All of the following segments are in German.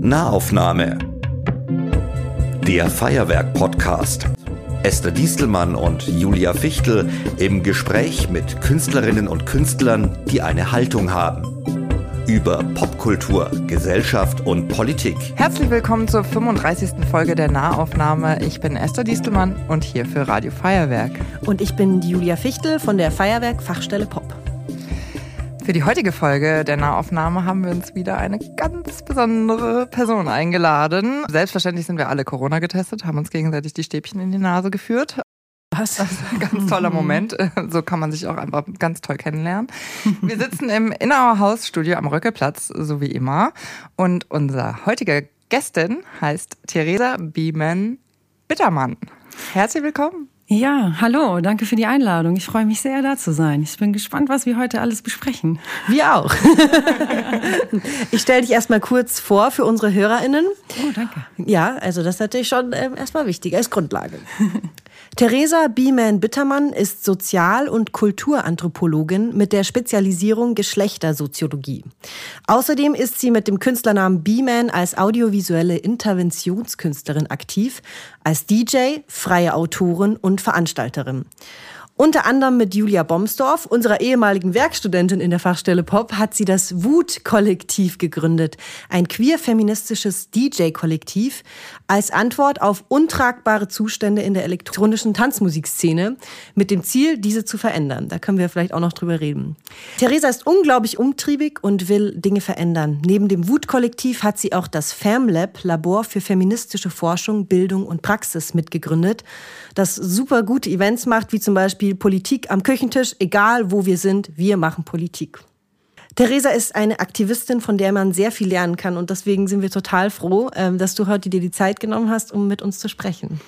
Nahaufnahme. Der Feuerwerk-Podcast. Esther Diestelmann und Julia Fichtel im Gespräch mit Künstlerinnen und Künstlern, die eine Haltung haben. Über Popkultur, Gesellschaft und Politik. Herzlich willkommen zur 35. Folge der Nahaufnahme. Ich bin Esther Diestelmann und hier für Radio Feuerwerk. Und ich bin Julia Fichtel von der Feuerwerk Fachstelle Pop. Für die heutige Folge der Nahaufnahme haben wir uns wieder eine ganz besondere Person eingeladen. Selbstverständlich sind wir alle Corona getestet, haben uns gegenseitig die Stäbchen in die Nase geführt. Was? Das ist ein ganz toller Moment. So kann man sich auch einfach ganz toll kennenlernen. Wir sitzen im Innauer Hausstudio am Röckelplatz, so wie immer. Und unser heutiger Gästin heißt Theresa Biemen Bittermann. Herzlich willkommen. Ja, hallo, danke für die Einladung. Ich freue mich sehr, da zu sein. Ich bin gespannt, was wir heute alles besprechen. Wir auch. ich stelle dich erstmal kurz vor für unsere HörerInnen. Oh, danke. Ja, also das ist natürlich schon äh, erstmal wichtig als Grundlage. Theresa Biemann-Bittermann ist Sozial- und Kulturanthropologin mit der Spezialisierung Geschlechtersoziologie. Außerdem ist sie mit dem Künstlernamen Bieman als audiovisuelle Interventionskünstlerin aktiv, als DJ, freie Autorin und Veranstalterin. Unter anderem mit Julia Bomsdorf, unserer ehemaligen Werkstudentin in der Fachstelle Pop, hat sie das Wut-Kollektiv gegründet. Ein queer-feministisches DJ-Kollektiv als Antwort auf untragbare Zustände in der elektronischen Tanzmusikszene mit dem Ziel, diese zu verändern. Da können wir vielleicht auch noch drüber reden. Theresa ist unglaublich umtriebig und will Dinge verändern. Neben dem Wut-Kollektiv hat sie auch das FamLab, Labor für feministische Forschung, Bildung und Praxis, mitgegründet, das super gute Events macht, wie zum Beispiel Beispiel Politik am Küchentisch, egal wo wir sind, wir machen Politik. Theresa ist eine Aktivistin, von der man sehr viel lernen kann und deswegen sind wir total froh, ähm, dass du heute dir die Zeit genommen hast, um mit uns zu sprechen.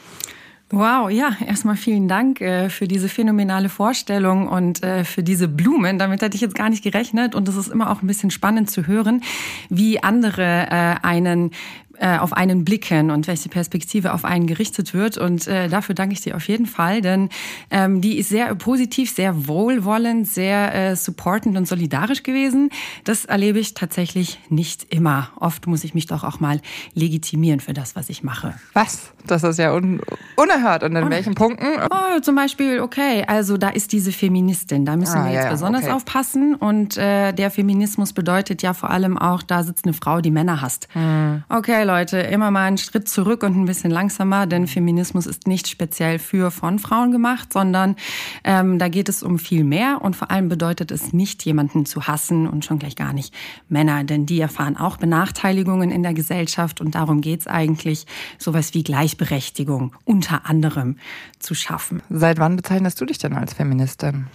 Wow, ja, erstmal vielen Dank äh, für diese phänomenale Vorstellung und äh, für diese Blumen. Damit hätte ich jetzt gar nicht gerechnet und es ist immer auch ein bisschen spannend zu hören, wie andere äh, einen äh, auf einen blicken und welche Perspektive auf einen gerichtet wird. Und äh, dafür danke ich dir auf jeden Fall, denn ähm, die ist sehr positiv, sehr wohlwollend, sehr äh, supportend und solidarisch gewesen. Das erlebe ich tatsächlich nicht immer. Oft muss ich mich doch auch mal legitimieren für das, was ich mache. Was? Das ist ja un unerhört. Und in unerhört. welchen Punkten? Oh, zum Beispiel, okay, also da ist diese Feministin. Da müssen ah, wir jetzt ja, besonders okay. aufpassen. Und äh, der Feminismus bedeutet ja vor allem auch, da sitzt eine Frau, die Männer hasst. Hm. Okay, Leute, immer mal einen Schritt zurück und ein bisschen langsamer, denn Feminismus ist nicht speziell für von Frauen gemacht, sondern ähm, da geht es um viel mehr und vor allem bedeutet es nicht, jemanden zu hassen und schon gleich gar nicht Männer, denn die erfahren auch Benachteiligungen in der Gesellschaft und darum geht es eigentlich, sowas wie Gleichberechtigung unter anderem zu schaffen. Seit wann bezeichnest du dich denn als Feministin?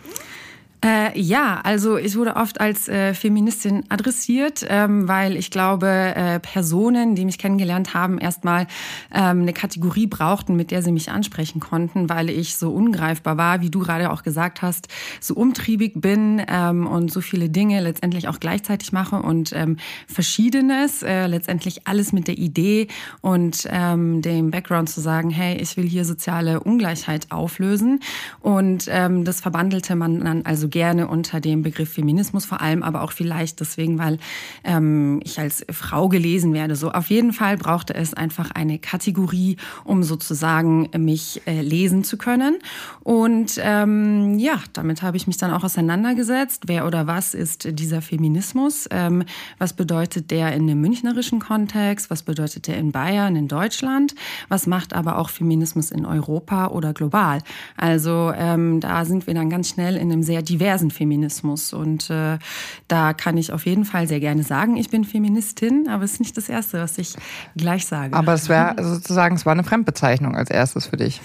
Äh, ja, also ich wurde oft als äh, Feministin adressiert, ähm, weil ich glaube, äh, Personen, die mich kennengelernt haben, erstmal ähm, eine Kategorie brauchten, mit der sie mich ansprechen konnten, weil ich so ungreifbar war, wie du gerade auch gesagt hast, so umtriebig bin ähm, und so viele Dinge letztendlich auch gleichzeitig mache und ähm, Verschiedenes, äh, letztendlich alles mit der Idee und ähm, dem Background zu sagen, hey, ich will hier soziale Ungleichheit auflösen. Und ähm, das verbandelte man dann also gerne unter dem Begriff Feminismus, vor allem aber auch vielleicht deswegen, weil ähm, ich als Frau gelesen werde. So auf jeden Fall brauchte es einfach eine Kategorie, um sozusagen mich äh, lesen zu können. Und ähm, ja, damit habe ich mich dann auch auseinandergesetzt. Wer oder was ist dieser Feminismus? Ähm, was bedeutet der in einem münchnerischen Kontext? Was bedeutet der in Bayern, in Deutschland? Was macht aber auch Feminismus in Europa oder global? Also ähm, da sind wir dann ganz schnell in einem sehr diversen diversen Feminismus. Und äh, da kann ich auf jeden Fall sehr gerne sagen, ich bin Feministin, aber es ist nicht das Erste, was ich gleich sage. Aber es wäre sozusagen, es war eine Fremdbezeichnung als erstes für dich.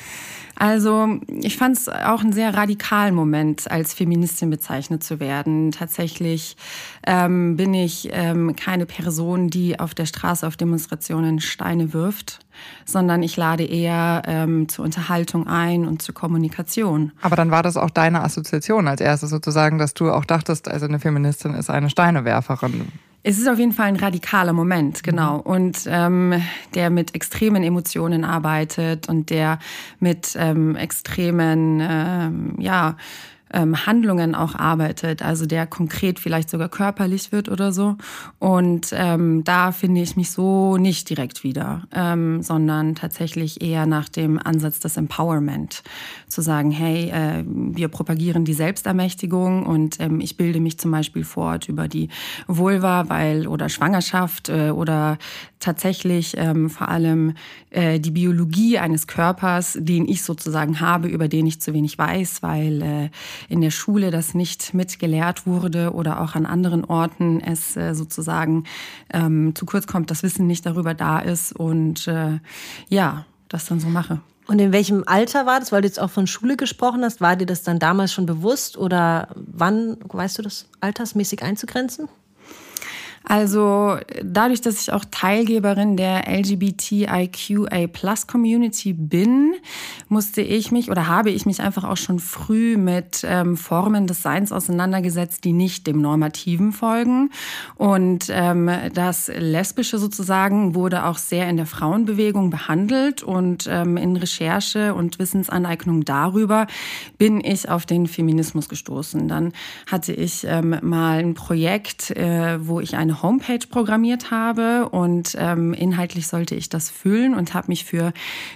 Also ich fand es auch einen sehr radikalen Moment, als Feministin bezeichnet zu werden. Tatsächlich ähm, bin ich ähm, keine Person, die auf der Straße auf Demonstrationen Steine wirft, sondern ich lade eher ähm, zur Unterhaltung ein und zur Kommunikation. Aber dann war das auch deine Assoziation als erstes sozusagen, dass du auch dachtest, also eine Feministin ist eine Steinewerferin. Es ist auf jeden Fall ein radikaler Moment, genau. Mhm. Und ähm, der mit extremen Emotionen arbeitet und der mit ähm, extremen, ähm, ja, ähm, Handlungen auch arbeitet, also der konkret vielleicht sogar körperlich wird oder so. Und ähm, da finde ich mich so nicht direkt wieder, ähm, sondern tatsächlich eher nach dem Ansatz des Empowerment. Zu sagen, hey, äh, wir propagieren die Selbstermächtigung und ähm, ich bilde mich zum Beispiel fort über die Vulva, weil oder Schwangerschaft äh, oder tatsächlich ähm, vor allem äh, die Biologie eines Körpers, den ich sozusagen habe, über den ich zu wenig weiß, weil äh, in der Schule das nicht mitgelehrt wurde oder auch an anderen Orten es äh, sozusagen ähm, zu kurz kommt, das Wissen nicht darüber da ist und äh, ja, das dann so mache. Und in welchem Alter war das? Weil du jetzt auch von Schule gesprochen hast, war dir das dann damals schon bewusst oder wann, weißt du das altersmäßig einzugrenzen? Also dadurch, dass ich auch Teilgeberin der LGBTIQA Plus Community bin, musste ich mich oder habe ich mich einfach auch schon früh mit ähm, Formen des Seins auseinandergesetzt, die nicht dem Normativen folgen. Und ähm, das Lesbische sozusagen wurde auch sehr in der Frauenbewegung behandelt und ähm, in Recherche und Wissensaneignung darüber bin ich auf den Feminismus gestoßen. Dann hatte ich ähm, mal ein Projekt, äh, wo ich eine Homepage programmiert habe und ähm, inhaltlich sollte ich das füllen und habe mich für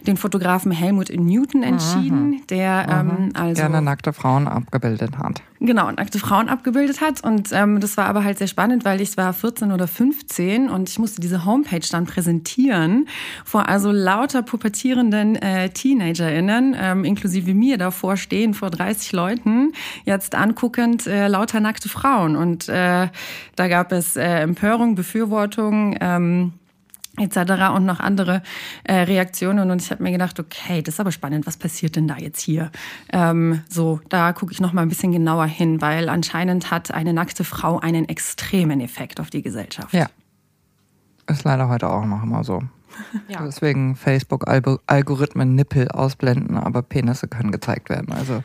den Fotografen Helmut Newton entschieden, mhm. der ähm, also gerne nackte Frauen abgebildet hat. Genau, nackte Frauen abgebildet hat. Und ähm, das war aber halt sehr spannend, weil ich war 14 oder 15 und ich musste diese Homepage dann präsentieren vor also lauter pubertierenden äh, TeenagerInnen, ähm, inklusive mir davor stehen vor 30 Leuten, jetzt anguckend äh, lauter nackte Frauen. Und äh, da gab es äh, Empörung, Befürwortung, ähm, etc. und noch andere äh, Reaktionen und ich habe mir gedacht, okay, das ist aber spannend, was passiert denn da jetzt hier? Ähm, so, da gucke ich noch mal ein bisschen genauer hin, weil anscheinend hat eine nackte Frau einen extremen Effekt auf die Gesellschaft. Ja, ist leider heute auch noch immer so. Ja. Deswegen Facebook-Algorithmen Nippel ausblenden, aber Penisse können gezeigt werden. Also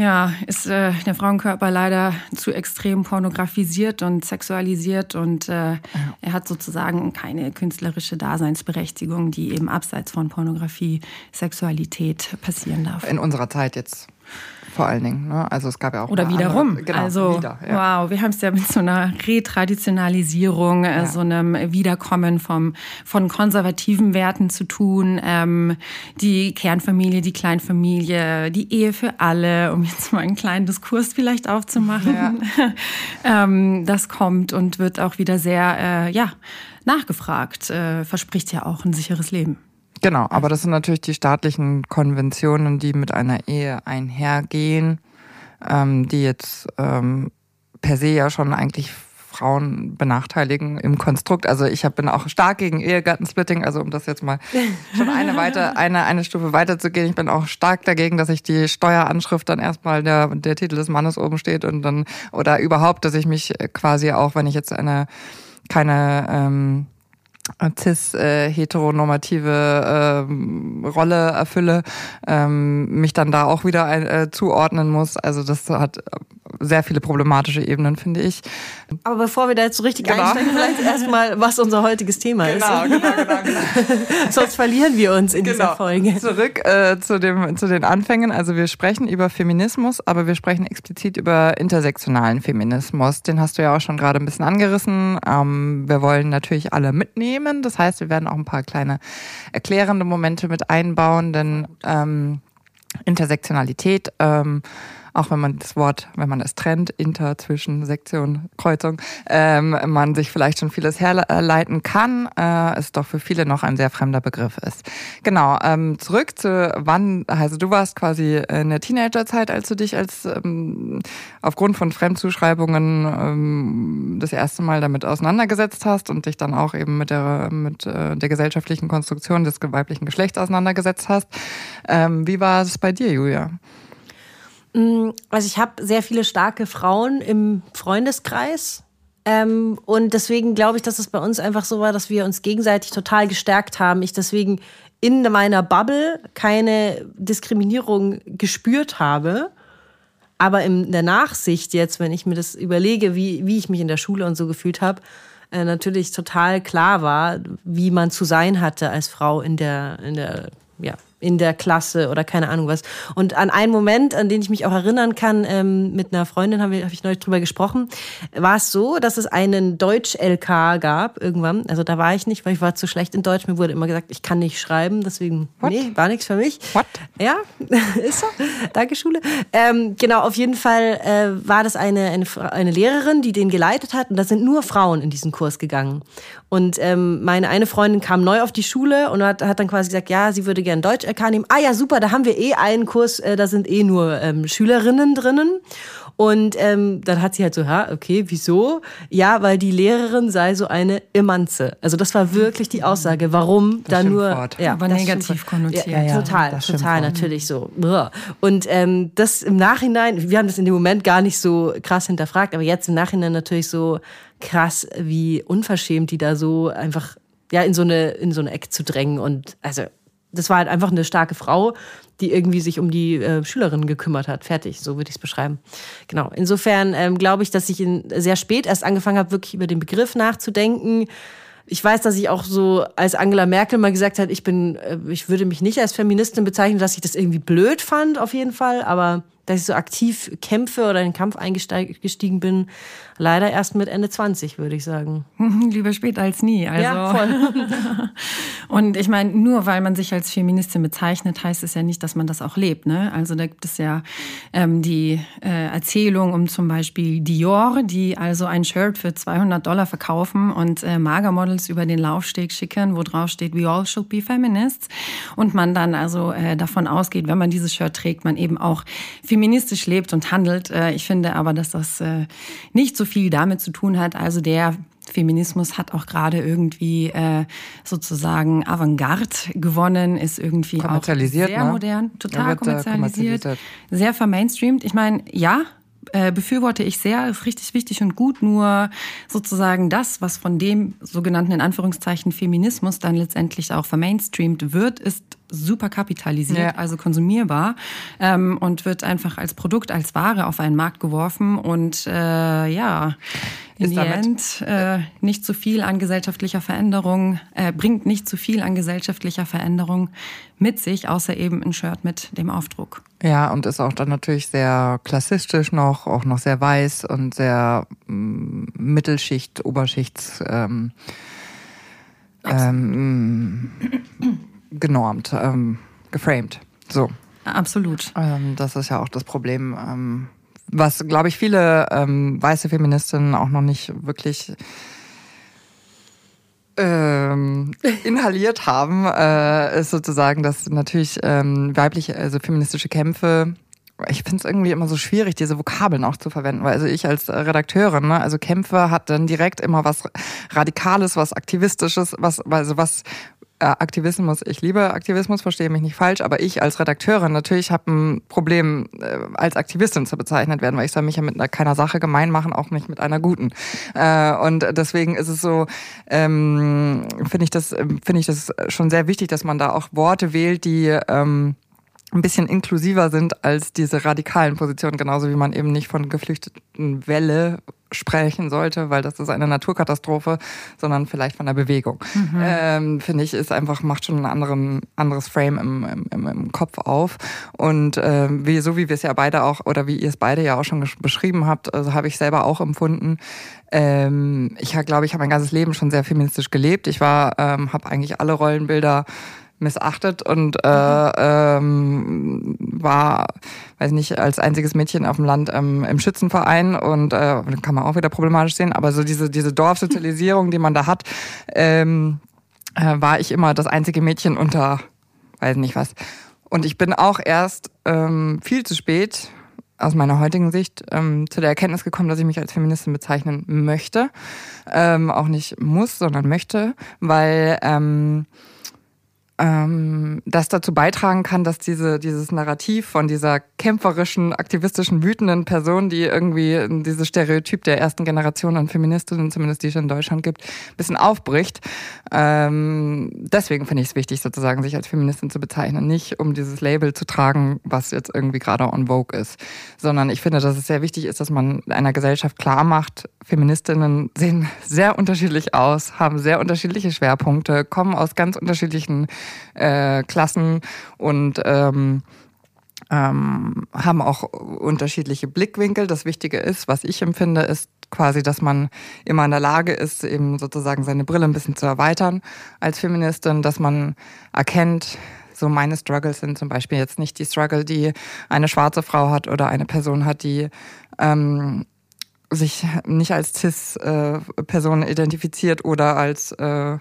ja, ist äh, der Frauenkörper leider zu extrem pornografisiert und sexualisiert und äh, ja. er hat sozusagen keine künstlerische Daseinsberechtigung, die eben abseits von Pornografie, Sexualität passieren darf. In unserer Zeit jetzt vor allen Dingen. Ne? Also es gab ja auch. Oder wiederum. Andere, genau, also wieder, ja. wow, wir haben es ja mit so einer Retraditionalisierung, äh, ja. so einem Wiederkommen vom, von konservativen Werten zu tun. Ähm, die Kernfamilie, die Kleinfamilie, die Ehe für alle, um jetzt mal einen kleinen Diskurs vielleicht aufzumachen. Ja. ähm, das kommt und wird auch wieder sehr, äh, ja, nachgefragt. Äh, verspricht ja auch ein sicheres Leben. Genau, aber das sind natürlich die staatlichen Konventionen, die mit einer Ehe einhergehen, ähm, die jetzt ähm, per se ja schon eigentlich Frauen benachteiligen im Konstrukt. Also ich hab, bin auch stark gegen Ehegattensplitting, also um das jetzt mal schon eine weiter, eine, eine Stufe weiterzugehen. Ich bin auch stark dagegen, dass ich die Steueranschrift dann erstmal der, der Titel des Mannes oben steht und dann, oder überhaupt, dass ich mich quasi auch, wenn ich jetzt eine keine ähm, cis-heteronormative äh, Rolle erfülle, ähm, mich dann da auch wieder ein, äh, zuordnen muss. Also das hat sehr viele problematische Ebenen, finde ich. Aber bevor wir da jetzt so richtig genau. einsteigen, vielleicht erstmal, was unser heutiges Thema genau, ist. Genau, genau, genau. Sonst verlieren wir uns in genau. dieser Folge. Zurück äh, zu, dem, zu den Anfängen. Also wir sprechen über Feminismus, aber wir sprechen explizit über intersektionalen Feminismus. Den hast du ja auch schon gerade ein bisschen angerissen. Ähm, wir wollen natürlich alle mitnehmen. Das heißt, wir werden auch ein paar kleine erklärende Momente mit einbauen, denn ähm, Intersektionalität ähm, auch wenn man das Wort, wenn man es trennt, Inter zwischen Sektion, Kreuzung, ähm, man sich vielleicht schon vieles herleiten kann, äh, es doch für viele noch ein sehr fremder Begriff ist. Genau, ähm, zurück zu wann, also du warst quasi in der Teenagerzeit, als du dich als ähm, aufgrund von Fremdzuschreibungen ähm, das erste Mal damit auseinandergesetzt hast und dich dann auch eben mit der, mit äh, der gesellschaftlichen Konstruktion des weiblichen Geschlechts auseinandergesetzt hast. Ähm, wie war es bei dir, Julia? Mm, also ich habe sehr viele starke Frauen im Freundeskreis. Ähm, und deswegen glaube ich, dass es bei uns einfach so war, dass wir uns gegenseitig total gestärkt haben. Ich deswegen in meiner Bubble keine Diskriminierung gespürt habe. Aber in der Nachsicht jetzt, wenn ich mir das überlege, wie, wie ich mich in der Schule und so gefühlt habe, äh, natürlich total klar war, wie man zu sein hatte als Frau in der, in der ja, in der Klasse oder keine Ahnung was. Und an einen Moment, an den ich mich auch erinnern kann, ähm, mit einer Freundin habe hab ich neulich drüber gesprochen, war es so, dass es einen Deutsch-LK gab irgendwann. Also da war ich nicht, weil ich war zu schlecht in Deutsch. Mir wurde immer gesagt, ich kann nicht schreiben, deswegen, What? nee, war nichts für mich. What? Ja, ist so. Danke, Schule. Ähm, genau, auf jeden Fall äh, war das eine, eine, eine Lehrerin, die den geleitet hat und da sind nur Frauen in diesen Kurs gegangen. Und ähm, meine eine Freundin kam neu auf die Schule und hat, hat dann quasi gesagt, ja, sie würde gerne Deutsch LK nehmen. Ah ja, super, da haben wir eh einen Kurs, äh, da sind eh nur ähm, Schülerinnen drinnen. Und ähm, dann hat sie halt so, ha, okay, wieso? Ja, weil die Lehrerin sei so eine Immanze. Also das war wirklich die Aussage, warum da nur ja, aber negativ konnotiert. Ja, ja, total, total, natürlich so. Und ähm, das im Nachhinein, wir haben das in dem Moment gar nicht so krass hinterfragt, aber jetzt im Nachhinein natürlich so krass, wie unverschämt die da so einfach ja in so eine in so eine Ecke zu drängen und also das war halt einfach eine starke Frau, die irgendwie sich um die äh, Schülerinnen gekümmert hat. Fertig, so würde ich es beschreiben. Genau. Insofern ähm, glaube ich, dass ich in, sehr spät erst angefangen habe, wirklich über den Begriff nachzudenken. Ich weiß, dass ich auch so, als Angela Merkel mal gesagt hat, ich bin, äh, ich würde mich nicht als Feministin bezeichnen, dass ich das irgendwie blöd fand, auf jeden Fall. Aber dass ich so aktiv kämpfe oder in den Kampf eingestiegen bin, leider erst mit Ende 20, würde ich sagen. Lieber spät als nie. Also. Ja, voll. und ich meine, nur weil man sich als Feministin bezeichnet, heißt es ja nicht, dass man das auch lebt. Ne? Also da gibt es ja ähm, die äh, Erzählung um zum Beispiel Dior, die also ein Shirt für 200 Dollar verkaufen und äh, Magermodels über den Laufsteg schicken, wo drauf steht, we all should be feminists. Und man dann also äh, davon ausgeht, wenn man dieses Shirt trägt, man eben auch feministisch lebt und handelt. Äh, ich finde aber, dass das äh, nicht so viel damit zu tun hat. Also der Feminismus hat auch gerade irgendwie äh, sozusagen Avantgarde gewonnen, ist irgendwie auch sehr ne? modern, total kommerzialisiert, kommerzialisiert, sehr vermainstreamt. Ich meine, ja, äh, befürworte ich sehr, ist richtig wichtig und gut, nur sozusagen das, was von dem sogenannten in Anführungszeichen Feminismus dann letztendlich auch vermainstreamt wird, ist super kapitalisiert, ja. also konsumierbar ähm, und wird einfach als Produkt, als Ware auf einen Markt geworfen und äh, ja, in the end äh, nicht zu viel an gesellschaftlicher Veränderung, äh, bringt nicht zu viel an gesellschaftlicher Veränderung mit sich, außer eben ein Shirt mit dem Aufdruck. Ja, und ist auch dann natürlich sehr klassistisch noch, auch noch sehr weiß und sehr ähm, Mittelschicht, Oberschichts ähm, ähm, genormt, ähm, geframed. So. Absolut. Ähm, das ist ja auch das Problem ähm, was, glaube ich, viele ähm, weiße Feministinnen auch noch nicht wirklich ähm, inhaliert haben, äh, ist sozusagen, dass natürlich ähm, weibliche, also feministische Kämpfe ich finde es irgendwie immer so schwierig, diese Vokabeln auch zu verwenden, weil also ich als Redakteurin, ne, also Kämpfe hat dann direkt immer was Radikales, was Aktivistisches, was, also was Aktivismus, ich liebe Aktivismus, verstehe mich nicht falsch, aber ich als Redakteurin natürlich habe ein Problem, äh, als Aktivistin zu bezeichnet werden, weil ich soll mich ja mit einer, keiner Sache gemein machen, auch nicht mit einer guten. Äh, und deswegen ist es so, ähm, finde ich das, finde ich das schon sehr wichtig, dass man da auch Worte wählt, die ähm, ein bisschen inklusiver sind als diese radikalen Positionen, genauso wie man eben nicht von geflüchteten Welle sprechen sollte, weil das ist eine Naturkatastrophe, sondern vielleicht von der Bewegung. Mhm. Ähm, Finde ich, ist einfach, macht schon ein anderen, anderes Frame im, im, im Kopf auf. Und äh, wie, so wie wir es ja beide auch, oder wie ihr es beide ja auch schon beschrieben habt, also habe ich selber auch empfunden. Ähm, ich glaube, ich habe mein ganzes Leben schon sehr feministisch gelebt. Ich war, ähm, habe eigentlich alle Rollenbilder missachtet und äh, ähm, war, weiß nicht, als einziges Mädchen auf dem Land ähm, im Schützenverein und äh, kann man auch wieder problematisch sehen, aber so diese, diese Dorfsozialisierung, die man da hat, ähm, äh, war ich immer das einzige Mädchen unter, weiß nicht was. Und ich bin auch erst ähm, viel zu spät aus meiner heutigen Sicht ähm, zu der Erkenntnis gekommen, dass ich mich als Feministin bezeichnen möchte. Ähm, auch nicht muss, sondern möchte, weil ähm, ähm, das dazu beitragen kann, dass diese, dieses Narrativ von dieser kämpferischen, aktivistischen, wütenden Person, die irgendwie dieses Stereotyp der ersten Generation an Feministinnen, zumindest die es in Deutschland gibt, ein bisschen aufbricht. Ähm, deswegen finde ich es wichtig, sozusagen sich als Feministin zu bezeichnen. Nicht um dieses Label zu tragen, was jetzt irgendwie gerade on Vogue ist, sondern ich finde, dass es sehr wichtig ist, dass man einer Gesellschaft klar macht, Feministinnen sehen sehr unterschiedlich aus, haben sehr unterschiedliche Schwerpunkte, kommen aus ganz unterschiedlichen äh, Klassen und ähm, ähm, haben auch unterschiedliche Blickwinkel. Das Wichtige ist, was ich empfinde, ist quasi, dass man immer in der Lage ist, eben sozusagen seine Brille ein bisschen zu erweitern als Feministin, dass man erkennt, so meine Struggles sind zum Beispiel jetzt nicht die Struggle, die eine schwarze Frau hat oder eine Person hat, die ähm, sich nicht als CIS-Person äh, identifiziert oder als äh,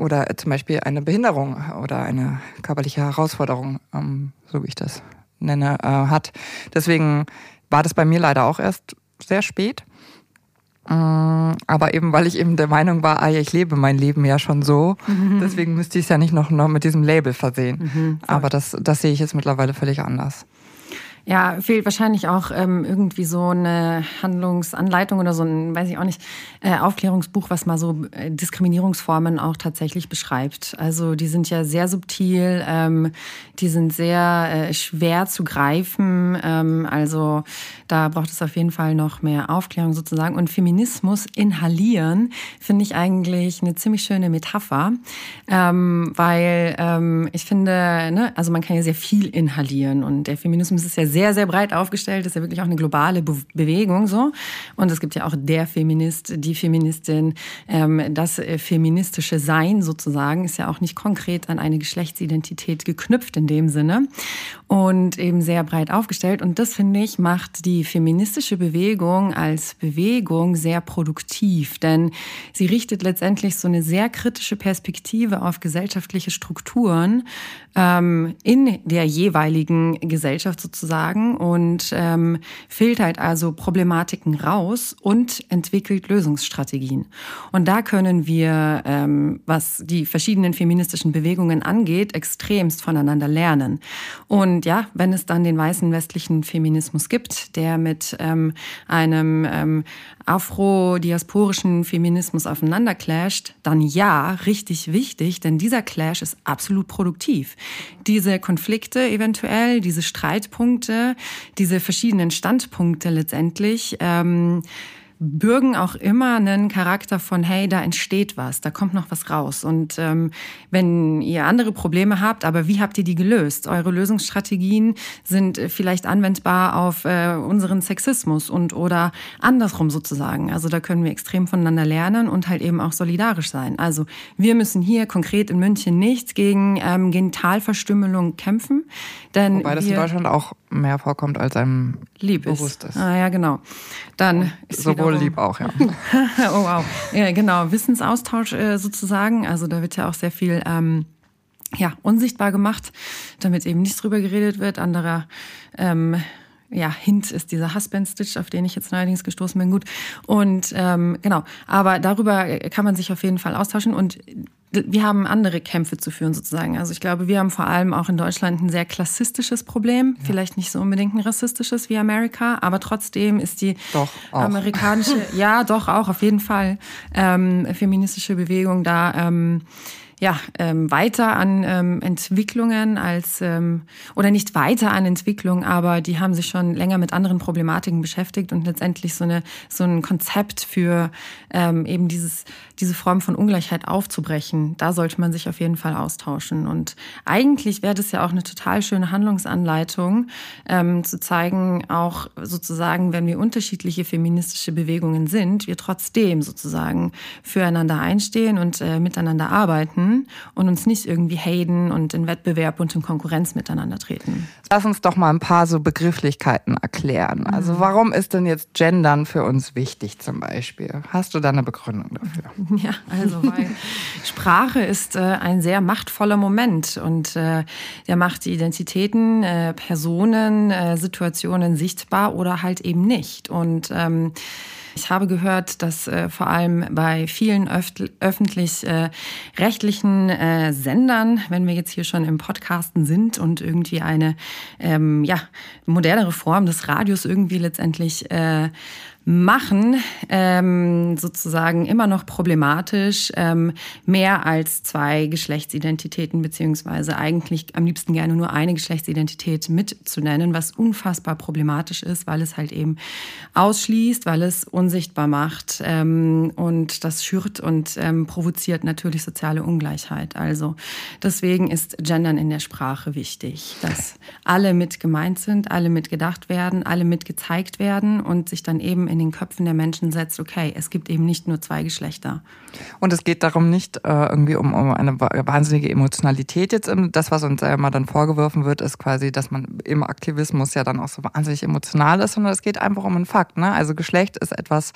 oder zum Beispiel eine Behinderung oder eine körperliche Herausforderung, ähm, so wie ich das nenne, äh, hat. Deswegen war das bei mir leider auch erst sehr spät. Mm, aber eben, weil ich eben der Meinung war, ah, ich lebe mein Leben ja schon so, mhm. deswegen müsste ich es ja nicht noch, noch mit diesem Label versehen. Mhm, aber das, das sehe ich jetzt mittlerweile völlig anders. Ja, fehlt wahrscheinlich auch ähm, irgendwie so eine Handlungsanleitung oder so ein, weiß ich auch nicht, äh, Aufklärungsbuch, was mal so äh, Diskriminierungsformen auch tatsächlich beschreibt. Also die sind ja sehr subtil, ähm, die sind sehr äh, schwer zu greifen. Ähm, also da braucht es auf jeden Fall noch mehr Aufklärung sozusagen. Und Feminismus inhalieren finde ich eigentlich eine ziemlich schöne Metapher, ähm, weil ähm, ich finde, ne, also man kann ja sehr viel inhalieren und der Feminismus ist ja sehr, sehr breit aufgestellt, ist ja wirklich auch eine globale Be Bewegung so. Und es gibt ja auch der Feminist, die Feministin, ähm, das äh, feministische Sein sozusagen ist ja auch nicht konkret an eine Geschlechtsidentität geknüpft in dem Sinne und eben sehr breit aufgestellt. Und das finde ich macht die feministische Bewegung als Bewegung sehr produktiv, denn sie richtet letztendlich so eine sehr kritische Perspektive auf gesellschaftliche Strukturen ähm, in der jeweiligen Gesellschaft sozusagen und ähm, filtert also Problematiken raus und entwickelt Lösungsstrategien. Und da können wir, ähm, was die verschiedenen feministischen Bewegungen angeht, extremst voneinander lernen. Und ja, wenn es dann den weißen westlichen Feminismus gibt, der mit ähm, einem ähm, afro-diasporischen Feminismus aufeinander clasht, dann ja, richtig wichtig, denn dieser Clash ist absolut produktiv. Diese Konflikte eventuell, diese Streitpunkte, diese verschiedenen Standpunkte letztendlich, ähm, bürgen auch immer einen Charakter von, hey, da entsteht was, da kommt noch was raus. Und ähm, wenn ihr andere Probleme habt, aber wie habt ihr die gelöst? Eure Lösungsstrategien sind äh, vielleicht anwendbar auf äh, unseren Sexismus und oder andersrum sozusagen. Also da können wir extrem voneinander lernen und halt eben auch solidarisch sein. Also wir müssen hier konkret in München nicht gegen ähm, Genitalverstümmelung kämpfen. Denn Wobei das in Deutschland auch mehr vorkommt, als einem lieb bewusst ist. Ah ja, genau. Dann ist sowohl lieb auch, ja. oh wow. Ja, genau. Wissensaustausch äh, sozusagen. Also da wird ja auch sehr viel ähm, ja, unsichtbar gemacht, damit eben nicht drüber geredet wird. Anderer ähm, ja, Hint ist dieser Husband-Stitch, auf den ich jetzt neuerdings gestoßen bin. Gut. Und ähm, genau, aber darüber kann man sich auf jeden Fall austauschen. Und wir haben andere Kämpfe zu führen sozusagen. Also ich glaube, wir haben vor allem auch in Deutschland ein sehr klassistisches Problem, ja. vielleicht nicht so unbedingt ein rassistisches wie Amerika, aber trotzdem ist die doch, amerikanische, ja doch auch auf jeden Fall ähm, feministische Bewegung da. Ähm, ja, ähm, weiter an ähm, Entwicklungen als, ähm, oder nicht weiter an Entwicklung, aber die haben sich schon länger mit anderen Problematiken beschäftigt und letztendlich so, eine, so ein Konzept für ähm, eben dieses, diese Form von Ungleichheit aufzubrechen. Da sollte man sich auf jeden Fall austauschen. Und eigentlich wäre das ja auch eine total schöne Handlungsanleitung, ähm, zu zeigen, auch sozusagen, wenn wir unterschiedliche feministische Bewegungen sind, wir trotzdem sozusagen füreinander einstehen und äh, miteinander arbeiten und uns nicht irgendwie haten und in Wettbewerb und in Konkurrenz miteinander treten. Lass uns doch mal ein paar so Begrifflichkeiten erklären. Also mhm. warum ist denn jetzt Gendern für uns wichtig zum Beispiel? Hast du da eine Begründung dafür? Ja, also weil Sprache ist äh, ein sehr machtvoller Moment und äh, der macht Identitäten, äh, Personen, äh, Situationen sichtbar oder halt eben nicht. Und ähm, ich habe gehört, dass äh, vor allem bei vielen öffentlich-rechtlichen äh, äh, Sendern, wenn wir jetzt hier schon im Podcasten sind und irgendwie eine ähm, ja, modernere Form des Radios irgendwie letztendlich äh, machen, ähm, sozusagen immer noch problematisch, ähm, mehr als zwei Geschlechtsidentitäten beziehungsweise eigentlich am liebsten gerne nur eine Geschlechtsidentität mitzunennen, was unfassbar problematisch ist, weil es halt eben ausschließt, weil es unsichtbar macht ähm, und das schürt und ähm, provoziert natürlich soziale Ungleichheit. Also deswegen ist Gendern in der Sprache wichtig, dass alle mit gemeint sind, alle mitgedacht werden, alle mitgezeigt werden und sich dann eben in den Köpfen der Menschen setzt, okay, es gibt eben nicht nur zwei Geschlechter. Und es geht darum nicht äh, irgendwie um, um eine wahnsinnige Emotionalität jetzt. Das, was uns ja immer dann vorgeworfen wird, ist quasi, dass man im Aktivismus ja dann auch so wahnsinnig emotional ist, sondern es geht einfach um einen Fakt. Ne? Also Geschlecht ist etwas,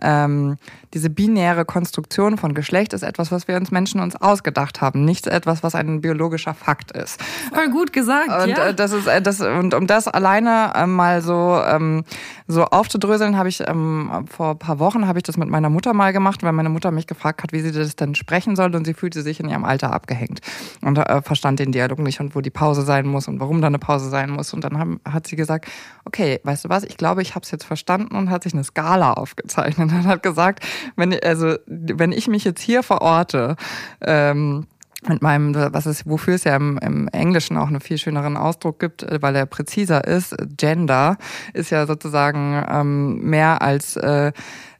ähm, diese binäre Konstruktion von Geschlecht ist etwas, was wir uns Menschen uns ausgedacht haben, nicht etwas, was ein biologischer Fakt ist. Voll gut gesagt. Und ja. Äh, das ist äh, das und um das alleine äh, mal so ähm, so aufzudröseln, habe ich ähm, vor ein paar Wochen habe ich das mit meiner Mutter mal gemacht, weil meine Mutter mich gefragt hat, wie sie das denn sprechen soll. Und sie fühlte sich in ihrem Alter abgehängt und äh, verstand den Dialog nicht und wo die Pause sein muss und warum da eine Pause sein muss. Und dann haben, hat sie gesagt, okay, weißt du was, ich glaube, ich habe es jetzt verstanden und hat sich eine Skala aufgezeichnet und hat gesagt, wenn also wenn ich mich jetzt hier verorte ähm, mit meinem, was ist, wofür es ja im, im Englischen auch einen viel schöneren Ausdruck gibt, äh, weil er präziser ist. Gender ist ja sozusagen ähm, mehr als äh,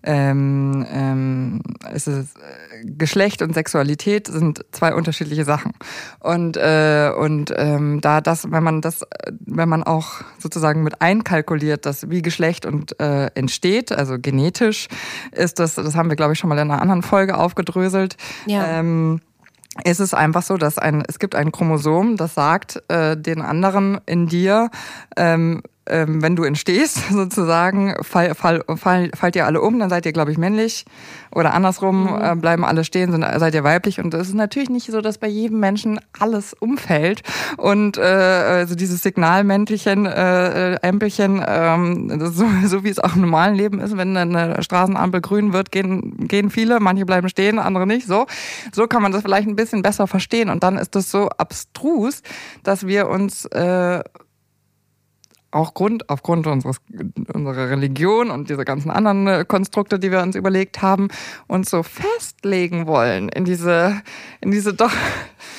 ähm, ähm, es ist, äh, Geschlecht und Sexualität sind zwei unterschiedliche Sachen. Und, äh, und ähm, da das, wenn man das, wenn man auch sozusagen mit einkalkuliert, dass wie Geschlecht und äh, entsteht, also genetisch, ist das, das haben wir, glaube ich, schon mal in einer anderen Folge aufgedröselt. Ja. Ähm, ist es einfach so, dass ein, es gibt ein Chromosom, das sagt äh, den anderen in dir, ähm, ähm, wenn du entstehst, sozusagen, fall, fall, fall, fallt ihr alle um, dann seid ihr, glaube ich, männlich. Oder andersrum, mhm. äh, bleiben alle stehen, sind, seid ihr weiblich. Und es ist natürlich nicht so, dass bei jedem Menschen alles umfällt. Und äh, also dieses Signalmäntelchen, äh, Ämpelchen, ähm, so, so wie es auch im normalen Leben ist, wenn eine Straßenampel grün wird, gehen, gehen viele, manche bleiben stehen, andere nicht. So, so kann man das vielleicht ein bisschen besser verstehen. Und dann ist das so abstrus, dass wir uns äh, auch Grund, aufgrund unseres, unserer Religion und dieser ganzen anderen äh, Konstrukte, die wir uns überlegt haben, uns so festlegen wollen in diese, in diese doch.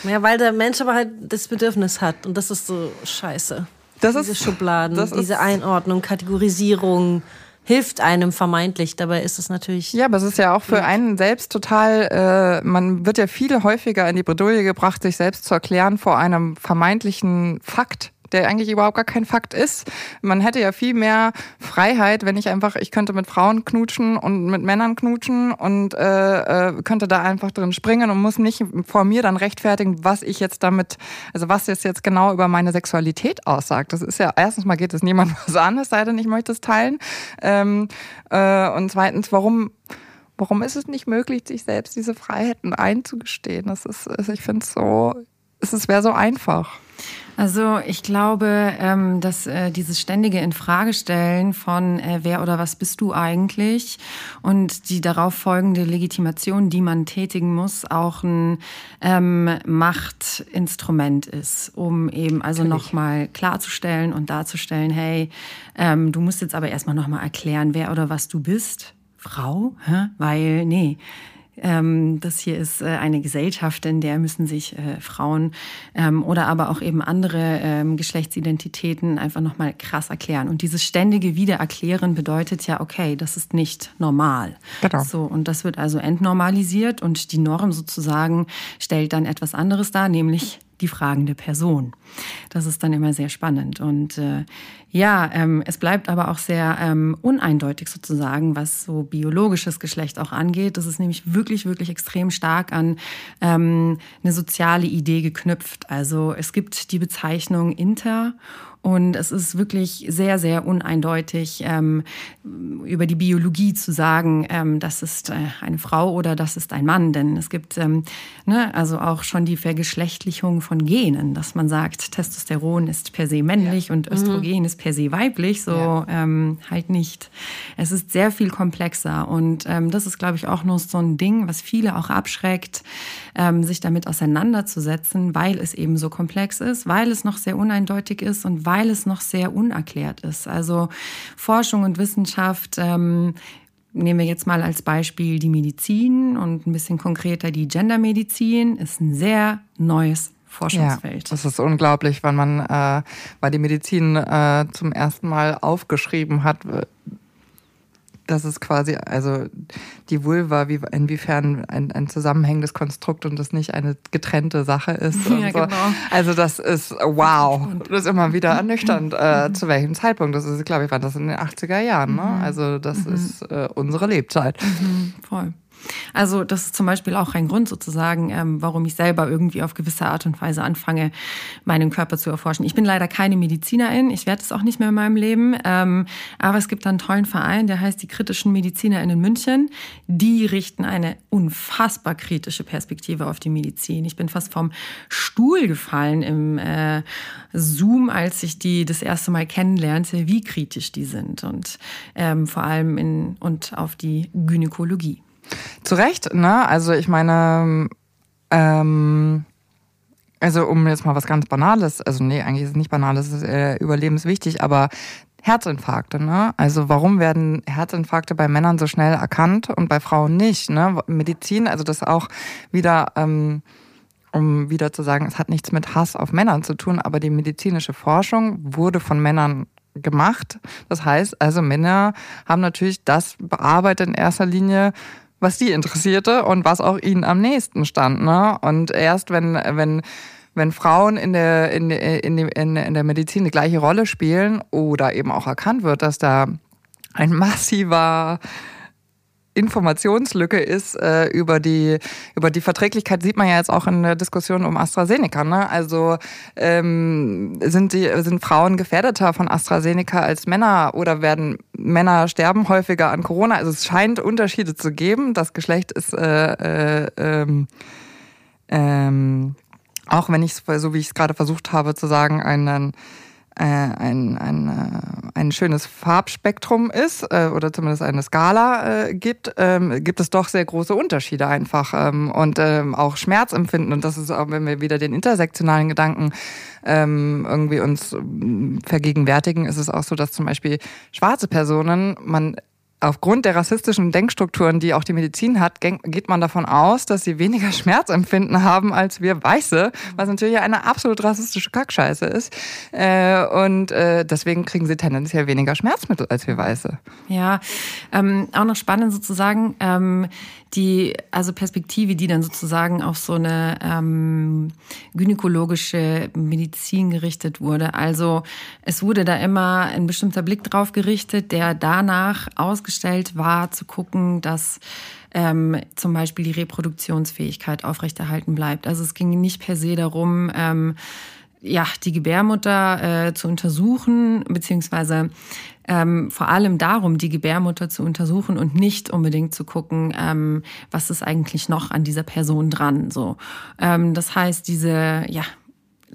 Ja, weil der Mensch aber halt das Bedürfnis hat und das ist so scheiße. Das diese ist, Schubladen, das diese ist, Einordnung, Kategorisierung hilft einem vermeintlich. Dabei ist es natürlich. Ja, aber es ist ja auch für einen selbst total, äh, man wird ja viel häufiger in die Bredouille gebracht, sich selbst zu erklären vor einem vermeintlichen Fakt der eigentlich überhaupt gar kein Fakt ist. Man hätte ja viel mehr Freiheit, wenn ich einfach, ich könnte mit Frauen knutschen und mit Männern knutschen und äh, äh, könnte da einfach drin springen und muss nicht vor mir dann rechtfertigen, was ich jetzt damit, also was es jetzt genau über meine Sexualität aussagt. Das ist ja, erstens mal geht es niemandem was an, es sei denn, ich möchte es teilen. Ähm, äh, und zweitens, warum warum ist es nicht möglich, sich selbst diese Freiheiten einzugestehen? Das ist, ich finde es so, es wäre so einfach. Also ich glaube, ähm, dass äh, dieses ständige Infragestellen von äh, wer oder was bist du eigentlich und die darauf folgende Legitimation, die man tätigen muss, auch ein ähm, Machtinstrument ist, um eben also nochmal klarzustellen und darzustellen, hey, ähm, du musst jetzt aber erstmal nochmal erklären, wer oder was du bist. Frau? Hä? Weil, nee, ähm, das hier ist äh, eine Gesellschaft, in der müssen sich äh, Frauen ähm, oder aber auch eben andere ähm, Geschlechtsidentitäten einfach nochmal krass erklären. Und dieses ständige Wiedererklären bedeutet ja, okay, das ist nicht normal. Genau. So, und das wird also entnormalisiert und die Norm sozusagen stellt dann etwas anderes dar, nämlich die fragende Person. Das ist dann immer sehr spannend. Und äh, ja, ähm, es bleibt aber auch sehr ähm, uneindeutig sozusagen, was so biologisches Geschlecht auch angeht. Das ist nämlich wirklich, wirklich extrem stark an ähm, eine soziale Idee geknüpft. Also es gibt die Bezeichnung Inter und es ist wirklich sehr, sehr uneindeutig, ähm, über die Biologie zu sagen, ähm, das ist äh, eine Frau oder das ist ein Mann. Denn es gibt ähm, ne, also auch schon die Vergeschlechtlichung von Genen, dass man sagt, Testosteron ist per se männlich ja. und Östrogen mhm. ist per se weiblich. So ja. ähm, halt nicht. Es ist sehr viel komplexer. Und ähm, das ist, glaube ich, auch nur so ein Ding, was viele auch abschreckt, ähm, sich damit auseinanderzusetzen, weil es eben so komplex ist, weil es noch sehr uneindeutig ist und weil weil es noch sehr unerklärt ist. Also Forschung und Wissenschaft ähm, nehmen wir jetzt mal als Beispiel die Medizin und ein bisschen konkreter die Gendermedizin, ist ein sehr neues Forschungsfeld. Ja, das ist unglaublich, wann man, äh, weil die Medizin äh, zum ersten Mal aufgeschrieben hat, dass es quasi, also die Vulva, wie, inwiefern ein, ein zusammenhängendes Konstrukt und das nicht eine getrennte Sache ist. Ja, so. genau. Also das ist wow. Das ist immer wieder ernüchternd. Äh, zu welchem Zeitpunkt? Das ist, glaube ich, war das in den 80er Jahren. Ne? Mhm. Also das ist äh, unsere Lebzeit. Mhm, voll. Also das ist zum Beispiel auch ein Grund sozusagen, ähm, warum ich selber irgendwie auf gewisse Art und Weise anfange, meinen Körper zu erforschen. Ich bin leider keine Medizinerin, ich werde es auch nicht mehr in meinem Leben, ähm, aber es gibt einen tollen Verein, der heißt die kritischen MedizinerInnen in München. Die richten eine unfassbar kritische Perspektive auf die Medizin. Ich bin fast vom Stuhl gefallen im äh, Zoom, als ich die das erste Mal kennenlernte, wie kritisch die sind und ähm, vor allem in und auf die Gynäkologie. Zu Recht, ne? Also ich meine, ähm, also um jetzt mal was ganz Banales, also nee, eigentlich ist es nicht Banales, es ist äh, überlebenswichtig, aber Herzinfarkte, ne? Also warum werden Herzinfarkte bei Männern so schnell erkannt und bei Frauen nicht? Ne? Medizin, also das auch wieder, ähm, um wieder zu sagen, es hat nichts mit Hass auf Männern zu tun, aber die medizinische Forschung wurde von Männern gemacht. Das heißt, also Männer haben natürlich das bearbeitet in erster Linie, was die interessierte und was auch ihnen am nächsten stand. Ne? Und erst wenn, wenn, wenn Frauen in der, in, in, in, in der Medizin die gleiche Rolle spielen oder eben auch erkannt wird, dass da ein massiver Informationslücke ist äh, über die über die Verträglichkeit sieht man ja jetzt auch in der Diskussion um AstraZeneca. Ne? Also ähm, sind die sind Frauen gefährdeter von AstraZeneca als Männer oder werden Männer sterben häufiger an Corona? Also es scheint Unterschiede zu geben. Das Geschlecht ist äh, äh, ähm, ähm, auch wenn ich so wie ich es gerade versucht habe zu sagen einen ein, ein, äh, ein schönes Farbspektrum ist äh, oder zumindest eine Skala äh, gibt, ähm, gibt es doch sehr große Unterschiede einfach ähm, und ähm, auch Schmerzempfinden. Und das ist auch, wenn wir wieder den intersektionalen Gedanken irgendwie uns ähm, vergegenwärtigen, ist es auch so, dass zum Beispiel schwarze Personen man aufgrund der rassistischen Denkstrukturen, die auch die Medizin hat, geht man davon aus, dass sie weniger Schmerzempfinden haben als wir Weiße, was natürlich eine absolut rassistische Kackscheiße ist. Äh, und äh, deswegen kriegen sie tendenziell weniger Schmerzmittel als wir Weiße. Ja, ähm, auch noch spannend sozusagen, ähm, die also Perspektive, die dann sozusagen auf so eine ähm, gynäkologische Medizin gerichtet wurde. Also es wurde da immer ein bestimmter Blick drauf gerichtet, der danach ausgestellt war, zu gucken, dass ähm, zum Beispiel die Reproduktionsfähigkeit aufrechterhalten bleibt. Also es ging nicht per se darum, ähm, ja, die Gebärmutter äh, zu untersuchen, beziehungsweise ähm, vor allem darum, die Gebärmutter zu untersuchen und nicht unbedingt zu gucken, ähm, was ist eigentlich noch an dieser Person dran. So, ähm, das heißt, diese ja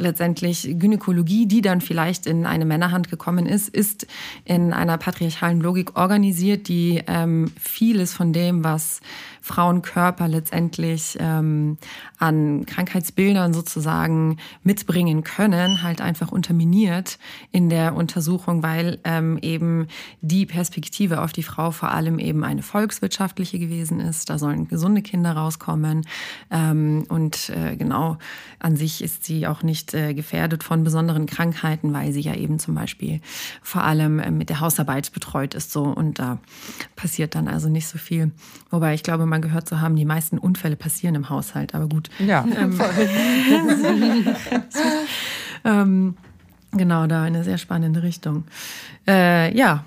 letztendlich Gynäkologie, die dann vielleicht in eine Männerhand gekommen ist, ist in einer patriarchalen Logik organisiert, die ähm, vieles von dem, was Frauenkörper letztendlich ähm, an Krankheitsbildern sozusagen mitbringen können, halt einfach unterminiert in der Untersuchung, weil ähm, eben die Perspektive auf die Frau vor allem eben eine volkswirtschaftliche gewesen ist. Da sollen gesunde Kinder rauskommen ähm, und äh, genau an sich ist sie auch nicht äh, gefährdet von besonderen Krankheiten, weil sie ja eben zum Beispiel vor allem äh, mit der Hausarbeit betreut ist so und da passiert dann also nicht so viel. Wobei ich glaube, man gehört zu haben, die meisten Unfälle passieren im Haushalt, aber gut. Ja. Ähm, ähm, genau, da eine sehr spannende Richtung. Äh, ja.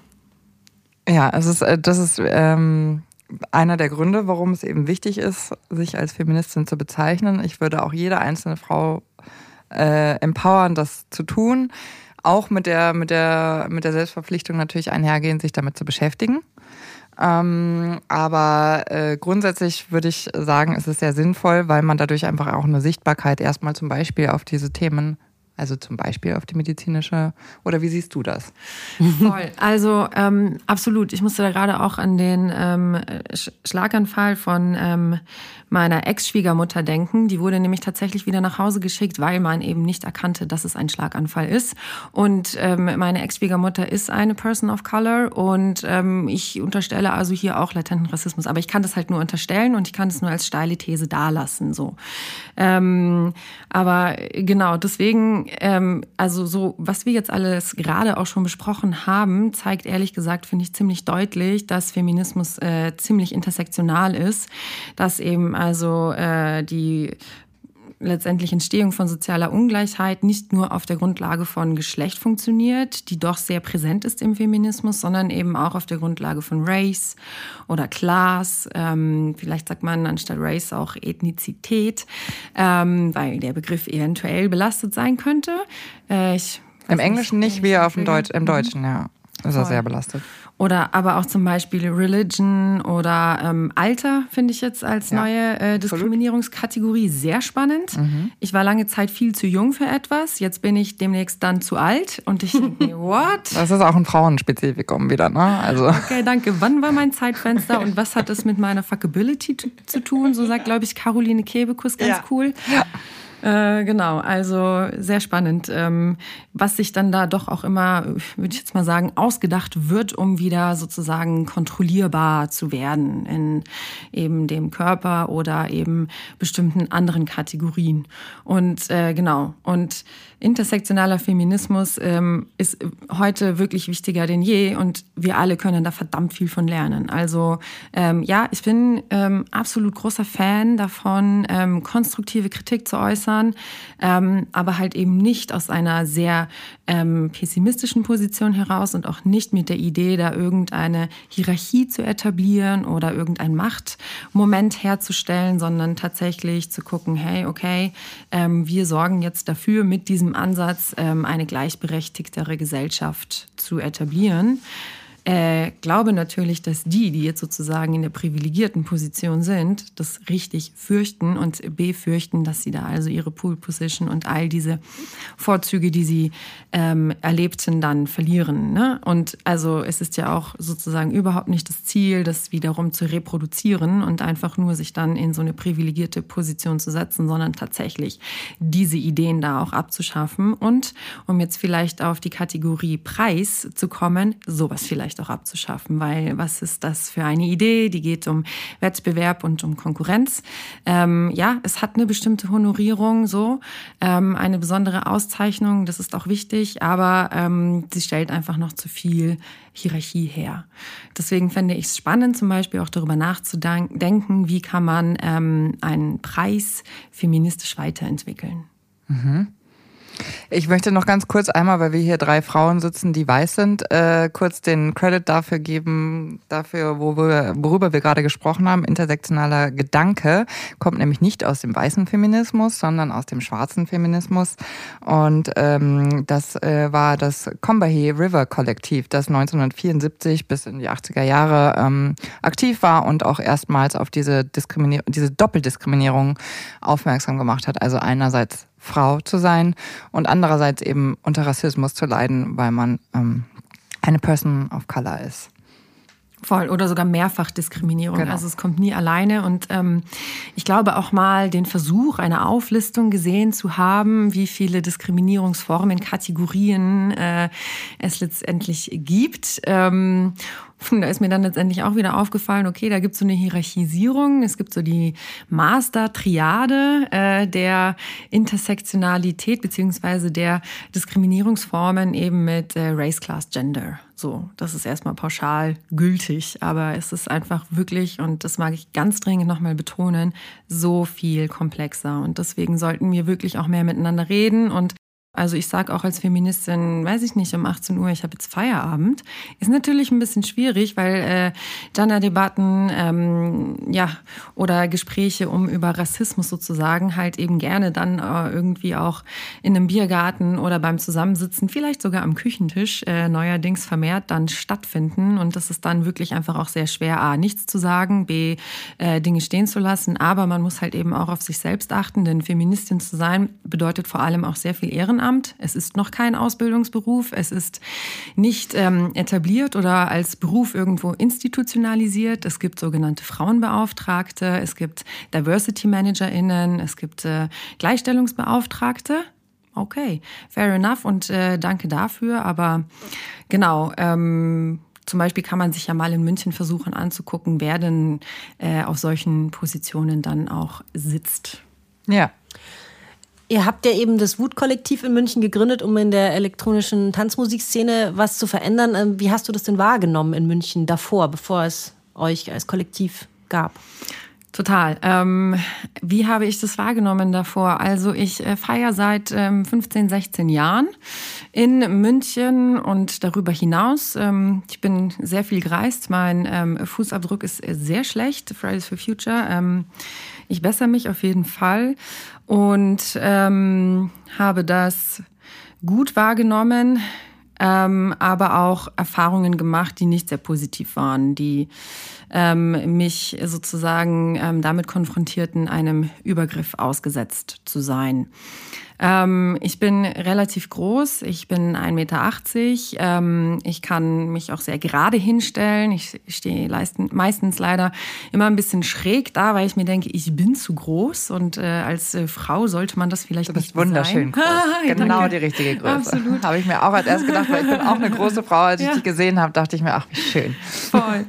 Ja, es ist, äh, das ist ähm, einer der Gründe, warum es eben wichtig ist, sich als Feministin zu bezeichnen. Ich würde auch jede einzelne Frau äh, empowern, das zu tun. Auch mit der, mit der, mit der Selbstverpflichtung natürlich einhergehen, sich damit zu beschäftigen. Ähm, aber äh, grundsätzlich würde ich sagen, es ist sehr sinnvoll, weil man dadurch einfach auch eine Sichtbarkeit erstmal zum Beispiel auf diese Themen Also zum Beispiel auf die medizinische, oder wie siehst du das? Voll. Also ähm, absolut. Ich musste da gerade auch an den ähm, Schlaganfall von ähm, meiner Ex-Schwiegermutter denken. Die wurde nämlich tatsächlich wieder nach Hause geschickt, weil man eben nicht erkannte, dass es ein Schlaganfall ist. Und ähm, meine Ex-Schwiegermutter ist eine Person of Color und ähm, ich unterstelle also hier auch latenten Rassismus. Aber ich kann das halt nur unterstellen und ich kann es nur als steile These dalassen. So. Ähm, aber genau, deswegen ähm, also so, was wir jetzt alles gerade auch schon besprochen haben, zeigt ehrlich gesagt, finde ich ziemlich deutlich, dass Feminismus äh, ziemlich intersektional ist, dass eben also äh, die letztendlich Entstehung von sozialer Ungleichheit nicht nur auf der Grundlage von Geschlecht funktioniert, die doch sehr präsent ist im Feminismus, sondern eben auch auf der Grundlage von Race oder Class. Ähm, vielleicht sagt man anstatt Race auch Ethnizität, ähm, weil der Begriff eventuell belastet sein könnte. Äh, Im Englischen nicht, wie auf dem Deutsch, im Deutschen, ja. Ist er sehr belastet. Oder aber auch zum Beispiel Religion oder ähm, Alter finde ich jetzt als ja, neue äh, Diskriminierungskategorie sehr spannend. Mhm. Ich war lange Zeit viel zu jung für etwas. Jetzt bin ich demnächst dann zu alt und ich denke mir, what? Das ist auch ein Frauenspezifikum wieder, ne? Also. Okay, danke. Wann war mein Zeitfenster und was hat es mit meiner Fuckability zu tun? So sagt, glaube ich, Caroline Kebekus ganz ja. cool. Ja. Äh, genau, also sehr spannend, ähm, was sich dann da doch auch immer, würde ich jetzt mal sagen, ausgedacht wird, um wieder sozusagen kontrollierbar zu werden in eben dem Körper oder eben bestimmten anderen Kategorien. Und äh, genau, und intersektionaler Feminismus ähm, ist heute wirklich wichtiger denn je und wir alle können da verdammt viel von lernen. Also ähm, ja, ich bin ähm, absolut großer Fan davon, ähm, konstruktive Kritik zu äußern, ähm, aber halt eben nicht aus einer sehr ähm, pessimistischen Position heraus und auch nicht mit der Idee, da irgendeine Hierarchie zu etablieren oder irgendein Machtmoment herzustellen, sondern tatsächlich zu gucken, hey, okay, wir sorgen jetzt dafür mit diesem Ansatz, ähm, eine gleichberechtigtere Gesellschaft zu etablieren äh, glaube natürlich, dass die, die jetzt sozusagen in der privilegierten Position sind, das richtig fürchten und befürchten, dass sie da also ihre Pool Position und all diese Vorzüge, die sie ähm, erlebten, dann verlieren. Ne? Und also es ist ja auch sozusagen überhaupt nicht das Ziel, das wiederum zu reproduzieren und einfach nur sich dann in so eine privilegierte Position zu setzen, sondern tatsächlich diese Ideen da auch abzuschaffen und um jetzt vielleicht auf die Kategorie Preis zu kommen, sowas vielleicht vielleicht auch abzuschaffen, weil was ist das für eine Idee? Die geht um Wettbewerb und um Konkurrenz. Ähm, ja, es hat eine bestimmte Honorierung, so ähm, eine besondere Auszeichnung, das ist auch wichtig, aber ähm, sie stellt einfach noch zu viel Hierarchie her. Deswegen fände ich es spannend, zum Beispiel auch darüber nachzudenken, wie kann man ähm, einen Preis feministisch weiterentwickeln. Mhm. Ich möchte noch ganz kurz einmal, weil wir hier drei Frauen sitzen, die weiß sind, äh, kurz den Credit dafür geben, dafür, wo wir, worüber wir gerade gesprochen haben. Intersektionaler Gedanke kommt nämlich nicht aus dem weißen Feminismus, sondern aus dem schwarzen Feminismus. Und ähm, das äh, war das Combahee River Kollektiv, das 1974 bis in die 80er Jahre ähm, aktiv war und auch erstmals auf diese Diskriminierung, diese Doppeldiskriminierung aufmerksam gemacht hat. Also einerseits Frau zu sein und andererseits eben unter Rassismus zu leiden, weil man ähm, eine Person of Color ist. Voll oder sogar Mehrfachdiskriminierung. Genau. Also es kommt nie alleine. Und ähm, ich glaube auch mal den Versuch einer Auflistung gesehen zu haben, wie viele Diskriminierungsformen, Kategorien äh, es letztendlich gibt. Ähm, da ist mir dann letztendlich auch wieder aufgefallen, okay, da gibt es so eine Hierarchisierung, es gibt so die Master-Triade äh, der Intersektionalität beziehungsweise der Diskriminierungsformen eben mit äh, Race, Class, Gender. So, das ist erstmal pauschal gültig, aber es ist einfach wirklich, und das mag ich ganz dringend nochmal betonen, so viel komplexer. Und deswegen sollten wir wirklich auch mehr miteinander reden und also ich sage auch als Feministin, weiß ich nicht, um 18 Uhr, ich habe jetzt Feierabend. Ist natürlich ein bisschen schwierig, weil äh, Gender-Debatten ähm, ja, oder Gespräche um über Rassismus sozusagen halt eben gerne dann äh, irgendwie auch in einem Biergarten oder beim Zusammensitzen, vielleicht sogar am Küchentisch äh, neuerdings vermehrt dann stattfinden. Und das ist dann wirklich einfach auch sehr schwer, A, nichts zu sagen, B, äh, Dinge stehen zu lassen. Aber man muss halt eben auch auf sich selbst achten, denn Feministin zu sein bedeutet vor allem auch sehr viel Ehrenamt. Ehrenamt, es ist noch kein Ausbildungsberuf, es ist nicht ähm, etabliert oder als Beruf irgendwo institutionalisiert. Es gibt sogenannte Frauenbeauftragte, es gibt Diversity ManagerInnen, es gibt äh, Gleichstellungsbeauftragte. Okay, fair enough und äh, danke dafür. Aber genau, ähm, zum Beispiel kann man sich ja mal in München versuchen anzugucken, wer denn äh, auf solchen Positionen dann auch sitzt. Ja. Ihr habt ja eben das Wut-Kollektiv in München gegründet, um in der elektronischen Tanzmusikszene was zu verändern. Ähm, wie hast du das denn wahrgenommen in München davor, bevor es euch als Kollektiv gab? Total. Ähm, wie habe ich das wahrgenommen davor? Also ich äh, feiere seit ähm, 15, 16 Jahren in München und darüber hinaus. Ähm, ich bin sehr viel gereist. Mein ähm, Fußabdruck ist sehr schlecht. Fridays for Future. Ich bessere mich auf jeden Fall und ähm, habe das gut wahrgenommen ähm, aber auch Erfahrungen gemacht, die nicht sehr positiv waren, die ähm, mich sozusagen ähm, damit konfrontierten, einem Übergriff ausgesetzt zu sein. Ähm, ich bin relativ groß, ich bin 1,80 Meter. Ähm, ich kann mich auch sehr gerade hinstellen. Ich stehe meistens leider immer ein bisschen schräg da, weil ich mir denke, ich bin zu groß und äh, als äh, Frau sollte man das vielleicht du bist nicht wunderschön sein. groß. genau die richtige Größe. Absolut. Habe ich mir auch als erst gedacht, weil ich bin auch eine große Frau. Als ich Ja. dich gesehen habe, dachte ich mir, ach, wie schön. Voll.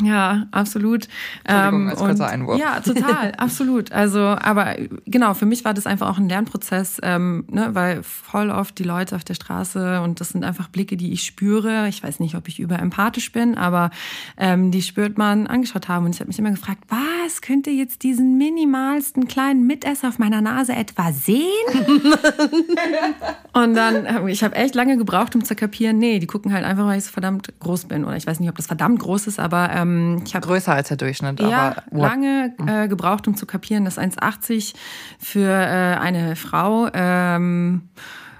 Ja, absolut. Entschuldigung, als kurzer Einwurf. Ja, total, absolut. Also, aber genau, für mich war das einfach auch ein Lernprozess, ähm, ne, weil voll oft die Leute auf der Straße und das sind einfach Blicke, die ich spüre. Ich weiß nicht, ob ich überempathisch bin, aber ähm, die spürt man angeschaut haben. Und ich habe mich immer gefragt, was könnte jetzt diesen minimalsten kleinen Mitesser auf meiner Nase etwa sehen? Und dann, hab- ich habe echt lange gebraucht, um zu kapieren, nee, die gucken halt einfach, weil ich so verdammt groß bin. Oder ich weiß nicht, ob das verdammt groß ist, aber ähm, ich habe Größer als der Durchschnitt, ja, aber what- lange äh, gebraucht, um zu kapieren, dass 1,80 für äh, eine Frau ähm,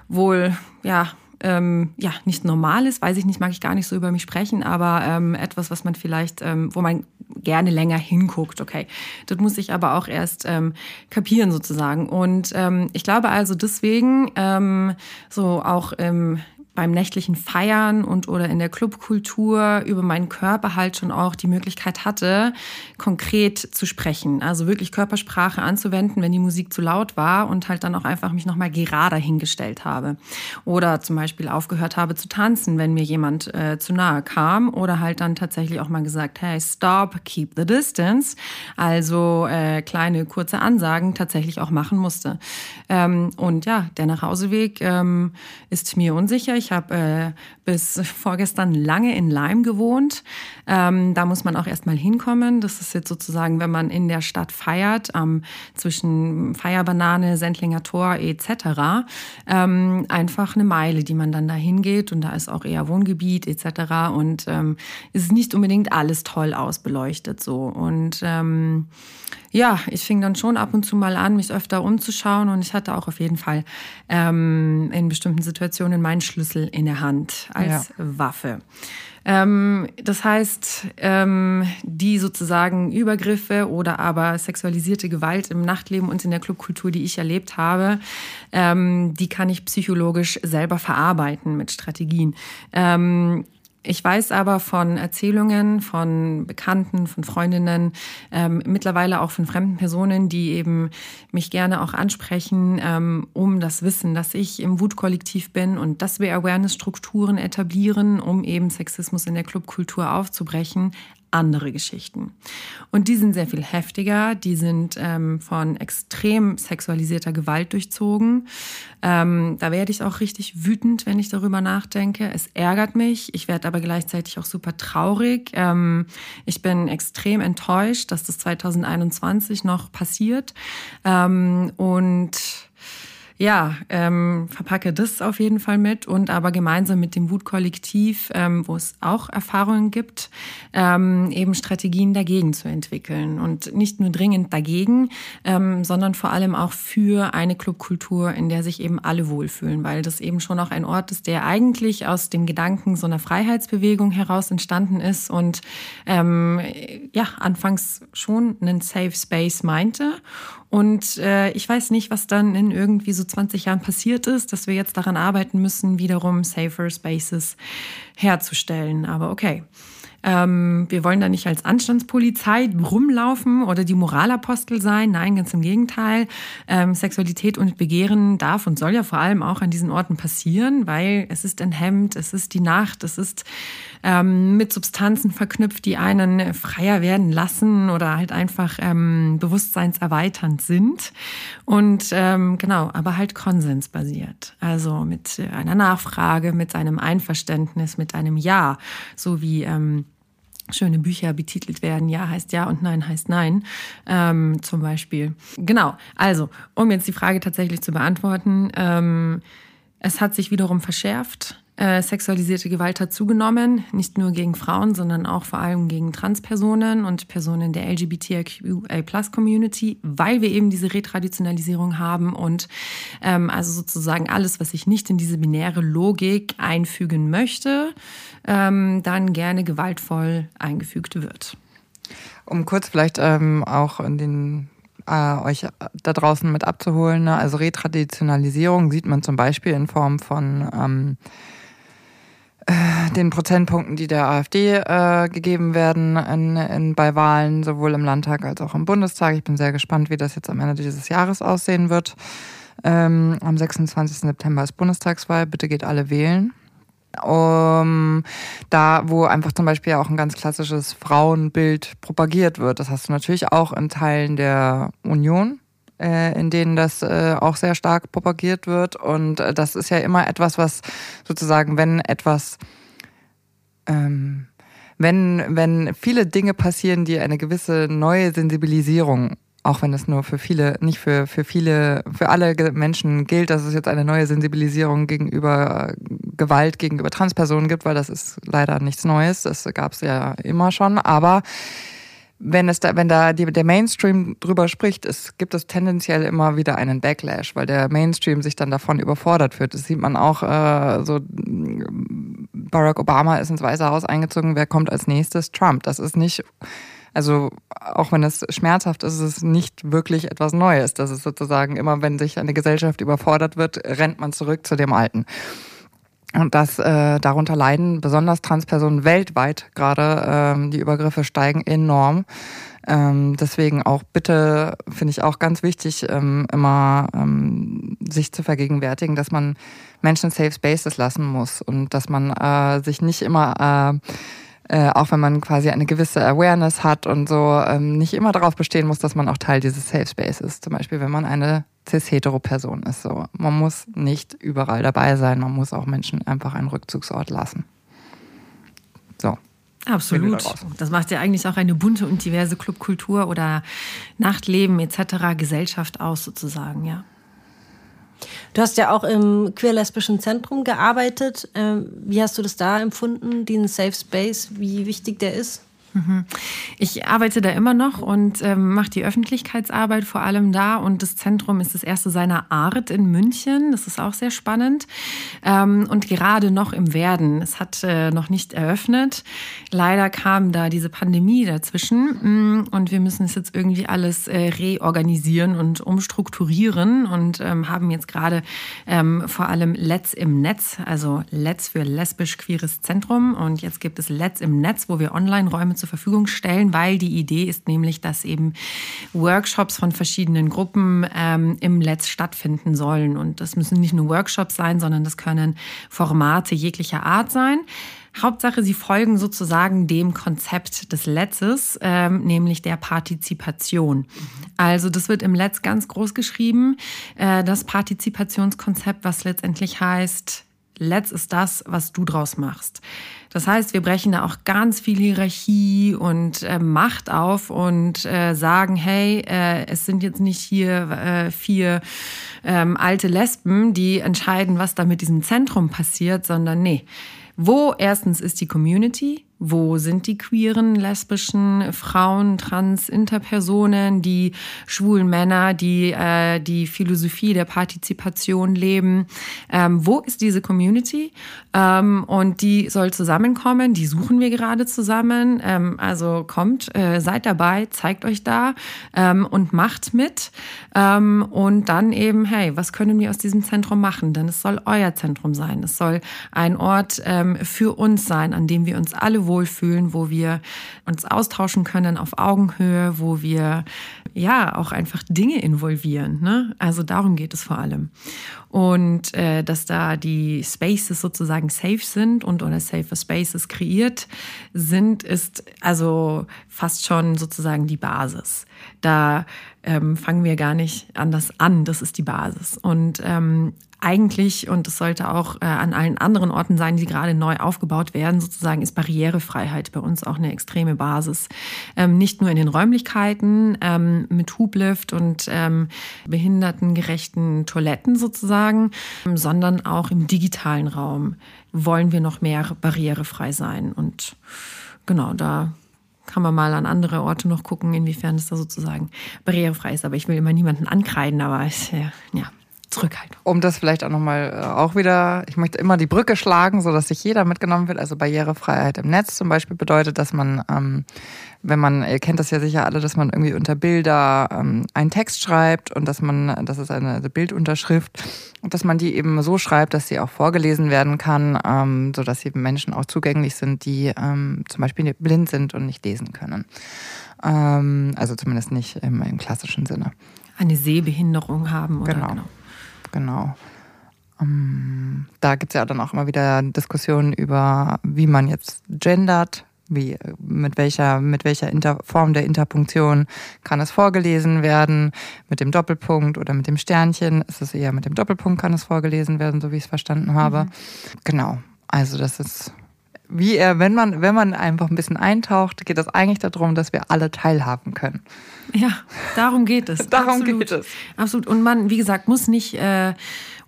wohl, ja, ähm, ja, nicht normal ist, weiß ich nicht, mag ich gar nicht so über mich sprechen, aber ähm, etwas, was man vielleicht, ähm, wo man gerne länger hinguckt, okay. Das muss ich aber auch erst ähm, kapieren sozusagen. Und ähm, ich glaube also deswegen, ähm, so auch ähm, beim nächtlichen Feiern und oder in der Clubkultur über meinen Körper halt schon auch die Möglichkeit hatte, konkret zu sprechen. Also wirklich Körpersprache anzuwenden, wenn die Musik zu laut war und halt dann auch einfach mich nochmal gerade hingestellt habe. Oder zum Beispiel aufgehört habe zu tanzen, wenn mir jemand äh, zu nahe kam. Oder halt dann tatsächlich auch mal gesagt, hey, stop, keep the distance. Also äh, kleine, kurze Ansagen tatsächlich auch machen musste. Ähm, und ja, der Nachhauseweg ähm, ist mir unsicher. Ich habe äh, bis vorgestern lange in Leim gewohnt. Ähm, da muss man auch erstmal hinkommen. Das ist jetzt sozusagen, wenn man in der Stadt feiert, ähm, zwischen Feierbanane, Sendlinger Tor etc. Ähm, einfach eine Meile, die man dann da hingeht. Und da ist auch eher Wohngebiet etc. Und ähm, ist nicht unbedingt alles toll ausbeleuchtet so. Und ähm, ja, ich fing dann schon ab und zu mal an, mich öfter umzuschauen und ich hatte auch auf jeden Fall ähm, in bestimmten Situationen meinen Schlüssel in der Hand als Waffe. Ähm, das heißt, ähm, die sozusagen Übergriffe oder aber sexualisierte Gewalt im Nachtleben und in der Clubkultur, die ich erlebt habe, ähm, die kann ich psychologisch selber verarbeiten mit Strategien. Ich weiß aber von Erzählungen von Bekannten, von Freundinnen, ähm, mittlerweile auch von fremden Personen, die eben mich gerne auch ansprechen, ähm, um das Wissen, dass ich im Wutkollektiv bin und dass wir Awareness-Strukturen etablieren, um eben Sexismus in der Clubkultur aufzubrechen, andere Geschichten. Und die sind sehr viel heftiger, die sind ähm, von extrem sexualisierter Gewalt durchzogen. Ähm, da werde ich auch richtig wütend, wenn ich darüber nachdenke. Es ärgert mich, ich werde aber gleichzeitig auch super traurig. Ähm, ich bin extrem enttäuscht, dass das 2021 noch passiert. Ähm, und ja, ähm, verpacke das auf jeden Fall mit und aber gemeinsam mit dem Wutkollektiv, ähm, wo es auch Erfahrungen gibt, ähm, eben Strategien dagegen zu entwickeln. Und nicht nur dringend dagegen, ähm, sondern vor allem auch für eine Clubkultur, in der sich eben alle wohlfühlen, weil das eben schon auch ein Ort ist, der eigentlich aus dem Gedanken so einer Freiheitsbewegung heraus entstanden ist und ähm, ja, anfangs schon einen Safe Space meinte Und äh, ich weiß nicht, was dann in irgendwie so 20 Jahren passiert ist, dass wir jetzt daran arbeiten müssen, wiederum safer Spaces herzustellen. Aber okay. Ähm, wir wollen da nicht als Anstandspolizei rumlaufen oder die Moralapostel sein. Nein, ganz im Gegenteil. Ähm, Sexualität und Begehren darf und soll ja vor allem auch an diesen Orten passieren, weil es ist ein Hemd, es ist die Nacht, es ist ähm, mit Substanzen verknüpft, die einen freier werden lassen oder halt einfach ähm, bewusstseinserweiternd sind. Und ähm, genau, aber halt konsensbasiert. Also mit einer Nachfrage, mit einem Einverständnis, mit einem Ja, so wie ähm, schöne Bücher betitelt werden. Ja heißt ja und nein heißt nein, ähm, zum Beispiel. Genau, also, um jetzt die Frage tatsächlich zu beantworten, ähm, es hat sich wiederum verschärft. Äh, sexualisierte Gewalt hat zugenommen, nicht nur gegen Frauen, sondern auch vor allem gegen Transpersonen und Personen der LGBTIQA-Plus-Community, weil wir eben diese Retraditionalisierung haben und ähm, also sozusagen alles, was ich nicht in diese binäre Logik einfügen möchte, ähm, dann gerne gewaltvoll eingefügt wird. Um kurz vielleicht ähm, auch in den äh, euch da draußen mit abzuholen. Ne? Also Retraditionalisierung sieht man zum Beispiel in Form von ähm, äh, den Prozentpunkten, die der AfD äh, gegeben werden in, in, bei Wahlen, sowohl im Landtag als auch im Bundestag. Ich bin sehr gespannt, wie das jetzt am Ende dieses Jahres aussehen wird. Ähm, am 26. September ist Bundestagswahl. Bitte geht alle wählen um, da, wo einfach zum Beispiel auch ein ganz klassisches Frauenbild propagiert wird. Das hast du natürlich auch in Teilen der Union, äh, in denen das äh, auch sehr stark propagiert wird. Und äh, das ist ja immer etwas, was sozusagen, wenn etwas, ähm, wenn, wenn viele Dinge passieren, die eine gewisse neue Sensibilisierung auch wenn es nur für viele, nicht für, für viele, für alle Menschen gilt, dass es jetzt eine neue Sensibilisierung gegenüber äh, Gewalt gegenüber Transpersonen gibt, weil das ist leider nichts Neues. Das gab es ja immer schon. Aber wenn es da, wenn da die, der Mainstream drüber spricht, es gibt es tendenziell immer wieder einen Backlash, weil der Mainstream sich dann davon überfordert wird. Das sieht man auch äh, so. Barack Obama ist ins Weiße Haus eingezogen. Wer kommt als nächstes? Trump. Das ist nicht also auch wenn es schmerzhaft ist, ist es nicht wirklich etwas Neues. Das ist sozusagen immer, wenn sich eine Gesellschaft überfordert wird, rennt man zurück zu dem Alten. Und das äh, darunter leiden besonders Transpersonen weltweit gerade. Ähm, die Übergriffe steigen enorm. Ähm, deswegen auch bitte finde ich auch ganz wichtig, ähm, immer ähm, sich zu vergegenwärtigen, dass man Menschen Safe Spaces lassen muss und dass man äh, sich nicht immer äh, äh, auch wenn man quasi eine gewisse Awareness hat und so, ähm, nicht immer darauf bestehen muss, dass man auch Teil dieses Safe Space ist. Zum Beispiel, wenn man eine cis-hetero-Person ist. So. Man muss nicht überall dabei sein, man muss auch Menschen einfach einen Rückzugsort lassen. So. Absolut. Das macht ja eigentlich auch eine bunte und diverse Clubkultur oder Nachtleben etc. Gesellschaft aus, sozusagen, ja. Du hast ja auch im queer-lesbischen Zentrum gearbeitet. Ähm, wie hast du das da empfunden, den Safe Space, wie wichtig der ist? Mhm. Ich arbeite da immer noch und ähm, mache die Öffentlichkeitsarbeit vor allem da. Und das Zentrum ist das erste seiner Art in München. Das ist auch sehr spannend. Ähm, und gerade noch im Werden. Es hat äh, noch nicht eröffnet. Leider kam da diese Pandemie dazwischen. Mm, und wir müssen es jetzt irgendwie alles äh, reorganisieren und umstrukturieren. Und ähm, haben jetzt gerade ähm, vor allem Let's im Netz, also Let's für lesbisch-queeres Zentrum. Und jetzt gibt es Let's im Netz, wo wir Online-Räume zur Verfügung stellen, weil die Idee ist nämlich, dass eben Workshops von verschiedenen Gruppen ähm, im Let's stattfinden sollen. Und das müssen nicht nur Workshops sein, sondern das können Formate jeglicher Art sein. Hauptsache, sie folgen sozusagen dem Konzept des Letzes, ähm, nämlich der Partizipation. Also das wird im Letz ganz groß geschrieben, äh, das Partizipationskonzept, was letztendlich heißt, Let's ist das, was du draus machst. Das heißt, wir brechen da auch ganz viel Hierarchie und äh, Macht auf und äh, sagen, hey, äh, es sind jetzt nicht hier äh, vier ähm, alte Lesben, die entscheiden, was da mit diesem Zentrum passiert, sondern nee. Wo erstens ist die Community? Wo sind die queeren, lesbischen Frauen, trans, Interpersonen, die schwulen Männer, die äh, die Philosophie der Partizipation leben? Ähm, wo ist diese Community? Ähm, und die soll zusammenkommen. Die suchen wir gerade zusammen. Ähm, also kommt, äh, seid dabei, zeigt euch da ähm, und macht mit. Ähm, und dann eben, hey, was können wir aus diesem Zentrum machen? Denn es soll euer Zentrum sein. Es soll ein Ort ähm, für uns sein, an dem wir uns alle wohlfühlen, wo wir uns austauschen können auf Augenhöhe, wo wir ja auch einfach Dinge involvieren. Ne? Also darum geht es vor allem. Und äh, dass da die Spaces sozusagen safe sind und oder safer Spaces kreiert sind, ist also fast schon sozusagen die Basis. Da ähm, fangen wir gar nicht anders an. Das ist die Basis. Und ähm, eigentlich, und es sollte auch äh, an allen anderen Orten sein, die gerade neu aufgebaut werden, sozusagen ist Barrierefreiheit bei uns auch eine extreme Basis. Ähm, nicht nur in den Räumlichkeiten ähm, mit Hublift und ähm, behindertengerechten Toiletten sozusagen, ähm, sondern auch im digitalen Raum wollen wir noch mehr barrierefrei sein. Und genau, da kann man mal an andere Orte noch gucken, inwiefern es da sozusagen barrierefrei ist. Aber ich will immer niemanden ankreiden, aber es, ja, ja. Zurückhaltung. Um das vielleicht auch nochmal äh, auch wieder, ich möchte immer die Brücke schlagen, so dass sich jeder mitgenommen wird. Also Barrierefreiheit im Netz zum Beispiel bedeutet, dass man, ähm, wenn man, ihr kennt das ja sicher alle, dass man irgendwie unter Bilder ähm, einen Text schreibt und dass man, das ist eine Bildunterschrift, und dass man die eben so schreibt, dass sie auch vorgelesen werden kann, ähm, so dass sie Menschen auch zugänglich sind, die ähm, zum Beispiel blind sind und nicht lesen können. Ähm, also zumindest nicht im, im klassischen Sinne. Eine Sehbehinderung haben oder genau. genau genau. Um, da gibt es ja dann auch immer wieder Diskussionen über, wie man jetzt gendert, wie, mit welcher, mit welcher Inter Form der Interpunktion kann es vorgelesen werden, mit dem Doppelpunkt oder mit dem Sternchen. Ist es eher mit dem Doppelpunkt kann es vorgelesen werden, so wie ich es verstanden habe. Mhm. Genau. Also das ist wie er, wenn man, wenn man einfach ein bisschen eintaucht, geht es eigentlich darum, dass wir alle teilhaben können. Ja, darum geht es. darum Absolut. geht es. Absolut. Und man, wie gesagt, muss nicht äh,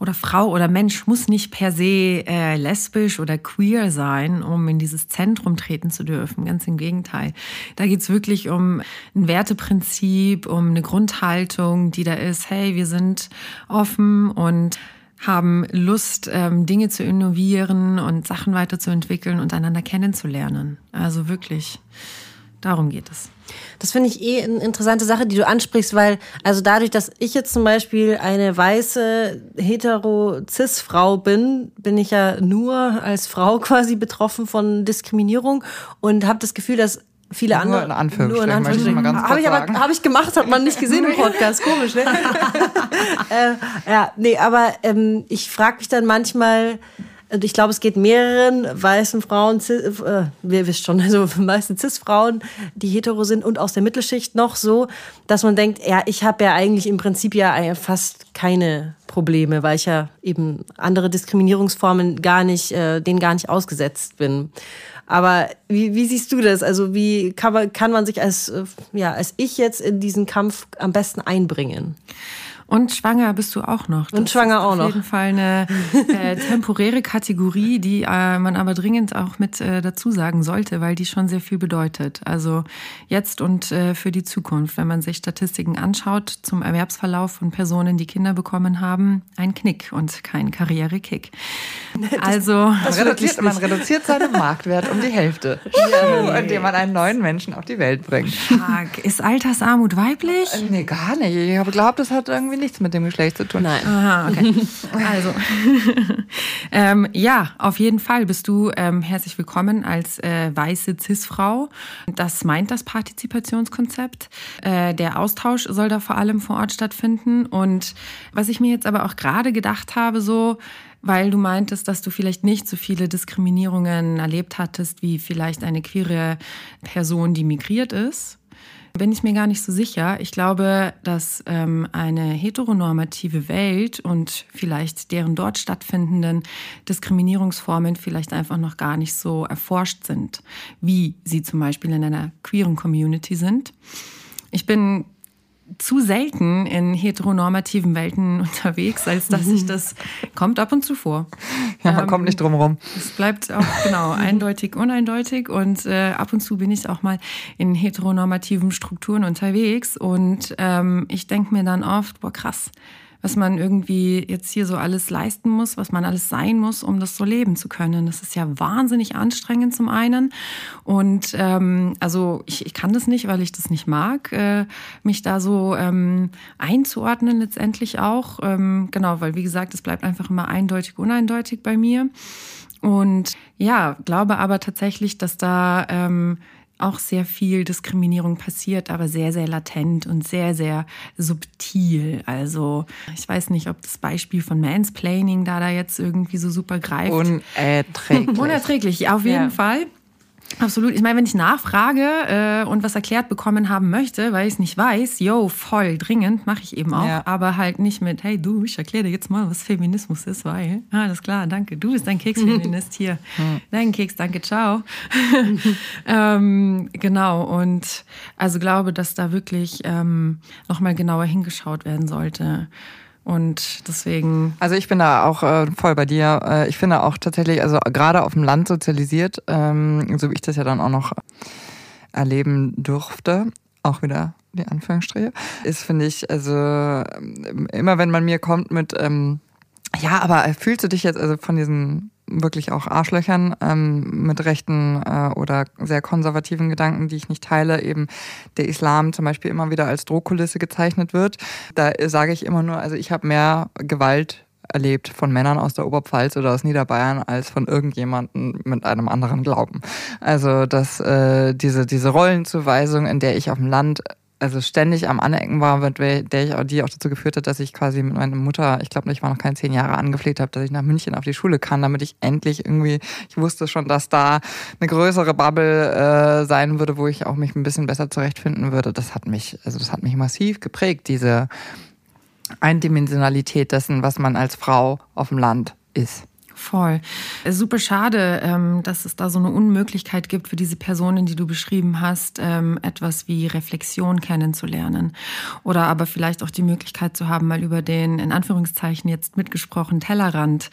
oder Frau oder Mensch muss nicht per se äh, lesbisch oder queer sein, um in dieses Zentrum treten zu dürfen. Ganz im Gegenteil. Da geht's wirklich um ein Werteprinzip, um eine Grundhaltung, die da ist, hey, wir sind offen und haben Lust, ähm, Dinge zu innovieren und Sachen weiterzuentwickeln und einander kennenzulernen. Also wirklich, darum geht es. Das finde ich eh eine interessante Sache, die du ansprichst, weil also dadurch, dass ich jetzt zum Beispiel eine weiße hetero-cis-Frau bin, bin ich ja nur als Frau quasi betroffen von Diskriminierung und habe das Gefühl, dass viele andere. Nur in Anführungsstrichen. Nur in Anführungsstrichen. Habe ich aber habe ich gemacht, hat man nicht gesehen im Podcast. Komisch, ne? äh, ja, nee, aber ähm, ich frage mich dann manchmal, und ich glaube, es geht mehreren weißen Frauen, äh, wir wissen schon, also meisten Cis-Frauen, die hetero sind und aus der Mittelschicht noch so, dass man denkt, ja, ich habe ja eigentlich im Prinzip ja fast keine Probleme, weil ich ja eben andere Diskriminierungsformen gar nicht, äh, denen gar nicht ausgesetzt bin. Aber wie, wie siehst du das? Also wie kann man, kann man sich als, äh, ja, als ich jetzt in diesen Kampf am besten einbringen? Und schwanger bist du auch noch. Das und schwanger auch noch. Auf jeden Fall eine äh, temporäre Kategorie, die äh, man aber dringend auch mit äh, dazu sagen sollte, weil die schon sehr viel bedeutet. Also jetzt und äh, für die Zukunft, wenn man sich Statistiken anschaut zum Erwerbsverlauf von Personen, die Kinder bekommen haben, ein Knick und kein Karrierekick. Also das man, reduziert, man reduziert seinen Marktwert um die Hälfte, ja. indem man einen neuen Menschen auf die Welt bringt. Stark. Ist Altersarmut weiblich? Äh, nee, gar nicht. Ich habe geglaubt, das hat irgendwie nichts mit dem Geschlecht zu tun. Nein. Aha, okay. also, ähm, ja, auf jeden Fall bist du ähm, herzlich willkommen als äh, weiße Cis-Frau. Das meint das Partizipationskonzept. Äh, der Austausch soll da vor allem vor Ort stattfinden. Und was ich mir jetzt aber auch gerade gedacht habe, so, weil du meintest, dass du vielleicht nicht so viele Diskriminierungen erlebt hattest wie vielleicht eine queere Person, die migriert ist bin ich mir gar nicht so sicher. Ich glaube, dass ähm, eine heteronormative Welt und vielleicht deren dort stattfindenden Diskriminierungsformen vielleicht einfach noch gar nicht so erforscht sind, wie sie zum Beispiel in einer queeren Community sind. Ich bin zu selten in heteronormativen Welten unterwegs, als dass ich das kommt ab und zu vor. Ja, man ähm, kommt nicht drum rum. Es bleibt auch genau eindeutig, uneindeutig und äh, ab und zu bin ich auch mal in heteronormativen Strukturen unterwegs und ähm, ich denke mir dann oft, boah krass, was man irgendwie jetzt hier so alles leisten muss, was man alles sein muss, um das so leben zu können. Das ist ja wahnsinnig anstrengend zum einen. Und ähm, also ich, ich kann das nicht, weil ich das nicht mag, äh, mich da so ähm, einzuordnen letztendlich auch. Ähm, genau, weil wie gesagt, es bleibt einfach immer eindeutig, uneindeutig bei mir. Und ja, glaube aber tatsächlich, dass da ähm, auch sehr viel Diskriminierung passiert, aber sehr, sehr latent und sehr, sehr subtil. Also ich weiß nicht, ob das Beispiel von Mansplaining da da jetzt irgendwie so super greift. Unerträglich. Unerträglich, auf jeden ja. Fall. Absolut. Ich meine, wenn ich nachfrage äh, und was erklärt bekommen haben möchte, weil ich es nicht weiß, yo, voll dringend, mache ich eben auch. Ja. Aber halt nicht mit, hey du, ich erkläre dir jetzt mal, was Feminismus ist, weil, ah, alles klar, danke, du bist ein Keksfeminist hier. Dein Keks, danke, ciao. ähm, genau, und also glaube, dass da wirklich ähm, nochmal genauer hingeschaut werden sollte. Und deswegen. Also ich bin da auch äh, voll bei dir. Äh, ich finde auch tatsächlich, also gerade auf dem Land sozialisiert, ähm, so wie ich das ja dann auch noch erleben durfte, auch wieder die Anführungsstriche, ist, finde ich, also immer wenn man mir kommt mit, ähm, ja, aber fühlst du dich jetzt also von diesen wirklich auch Arschlöchern ähm, mit rechten äh, oder sehr konservativen Gedanken, die ich nicht teile, eben der Islam zum Beispiel immer wieder als Drohkulisse gezeichnet wird. Da sage ich immer nur, also ich habe mehr Gewalt erlebt von Männern aus der Oberpfalz oder aus Niederbayern als von irgendjemandem mit einem anderen Glauben. Also dass äh, diese diese Rollenzuweisung, in der ich auf dem Land also ständig am Anecken war, mit der ich auch, die auch dazu geführt hat, dass ich quasi mit meiner Mutter, ich glaube, ich war noch keine zehn Jahre angefleht habe, dass ich nach München auf die Schule kann, damit ich endlich irgendwie, ich wusste schon, dass da eine größere Bubble äh, sein würde, wo ich auch mich ein bisschen besser zurechtfinden würde. Das hat mich, also das hat mich massiv geprägt, diese Eindimensionalität dessen, was man als Frau auf dem Land ist. Voll. Super schade, ähm, dass es da so eine Unmöglichkeit gibt für diese Personen, die du beschrieben hast, ähm, etwas wie Reflexion kennenzulernen. Oder aber vielleicht auch die Möglichkeit zu haben, mal über den, in Anführungszeichen jetzt mitgesprochen, Tellerrand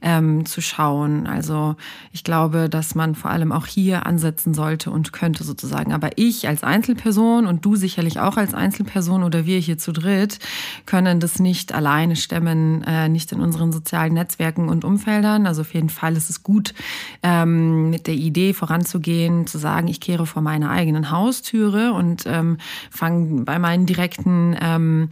ähm, zu schauen. Also ich glaube, dass man vor allem auch hier ansetzen sollte und könnte sozusagen. Aber ich als Einzelperson und du sicherlich auch als Einzelperson oder wir hier zu dritt können das nicht alleine stemmen, äh, nicht in unseren sozialen Netzwerken und Umfeldern verändern. Also auf jeden Fall ist es gut, ähm, mit der Idee voranzugehen, zu sagen, ich kehre vor meine eigenen Haustüre und ähm, fange bei meinen direkten ähm,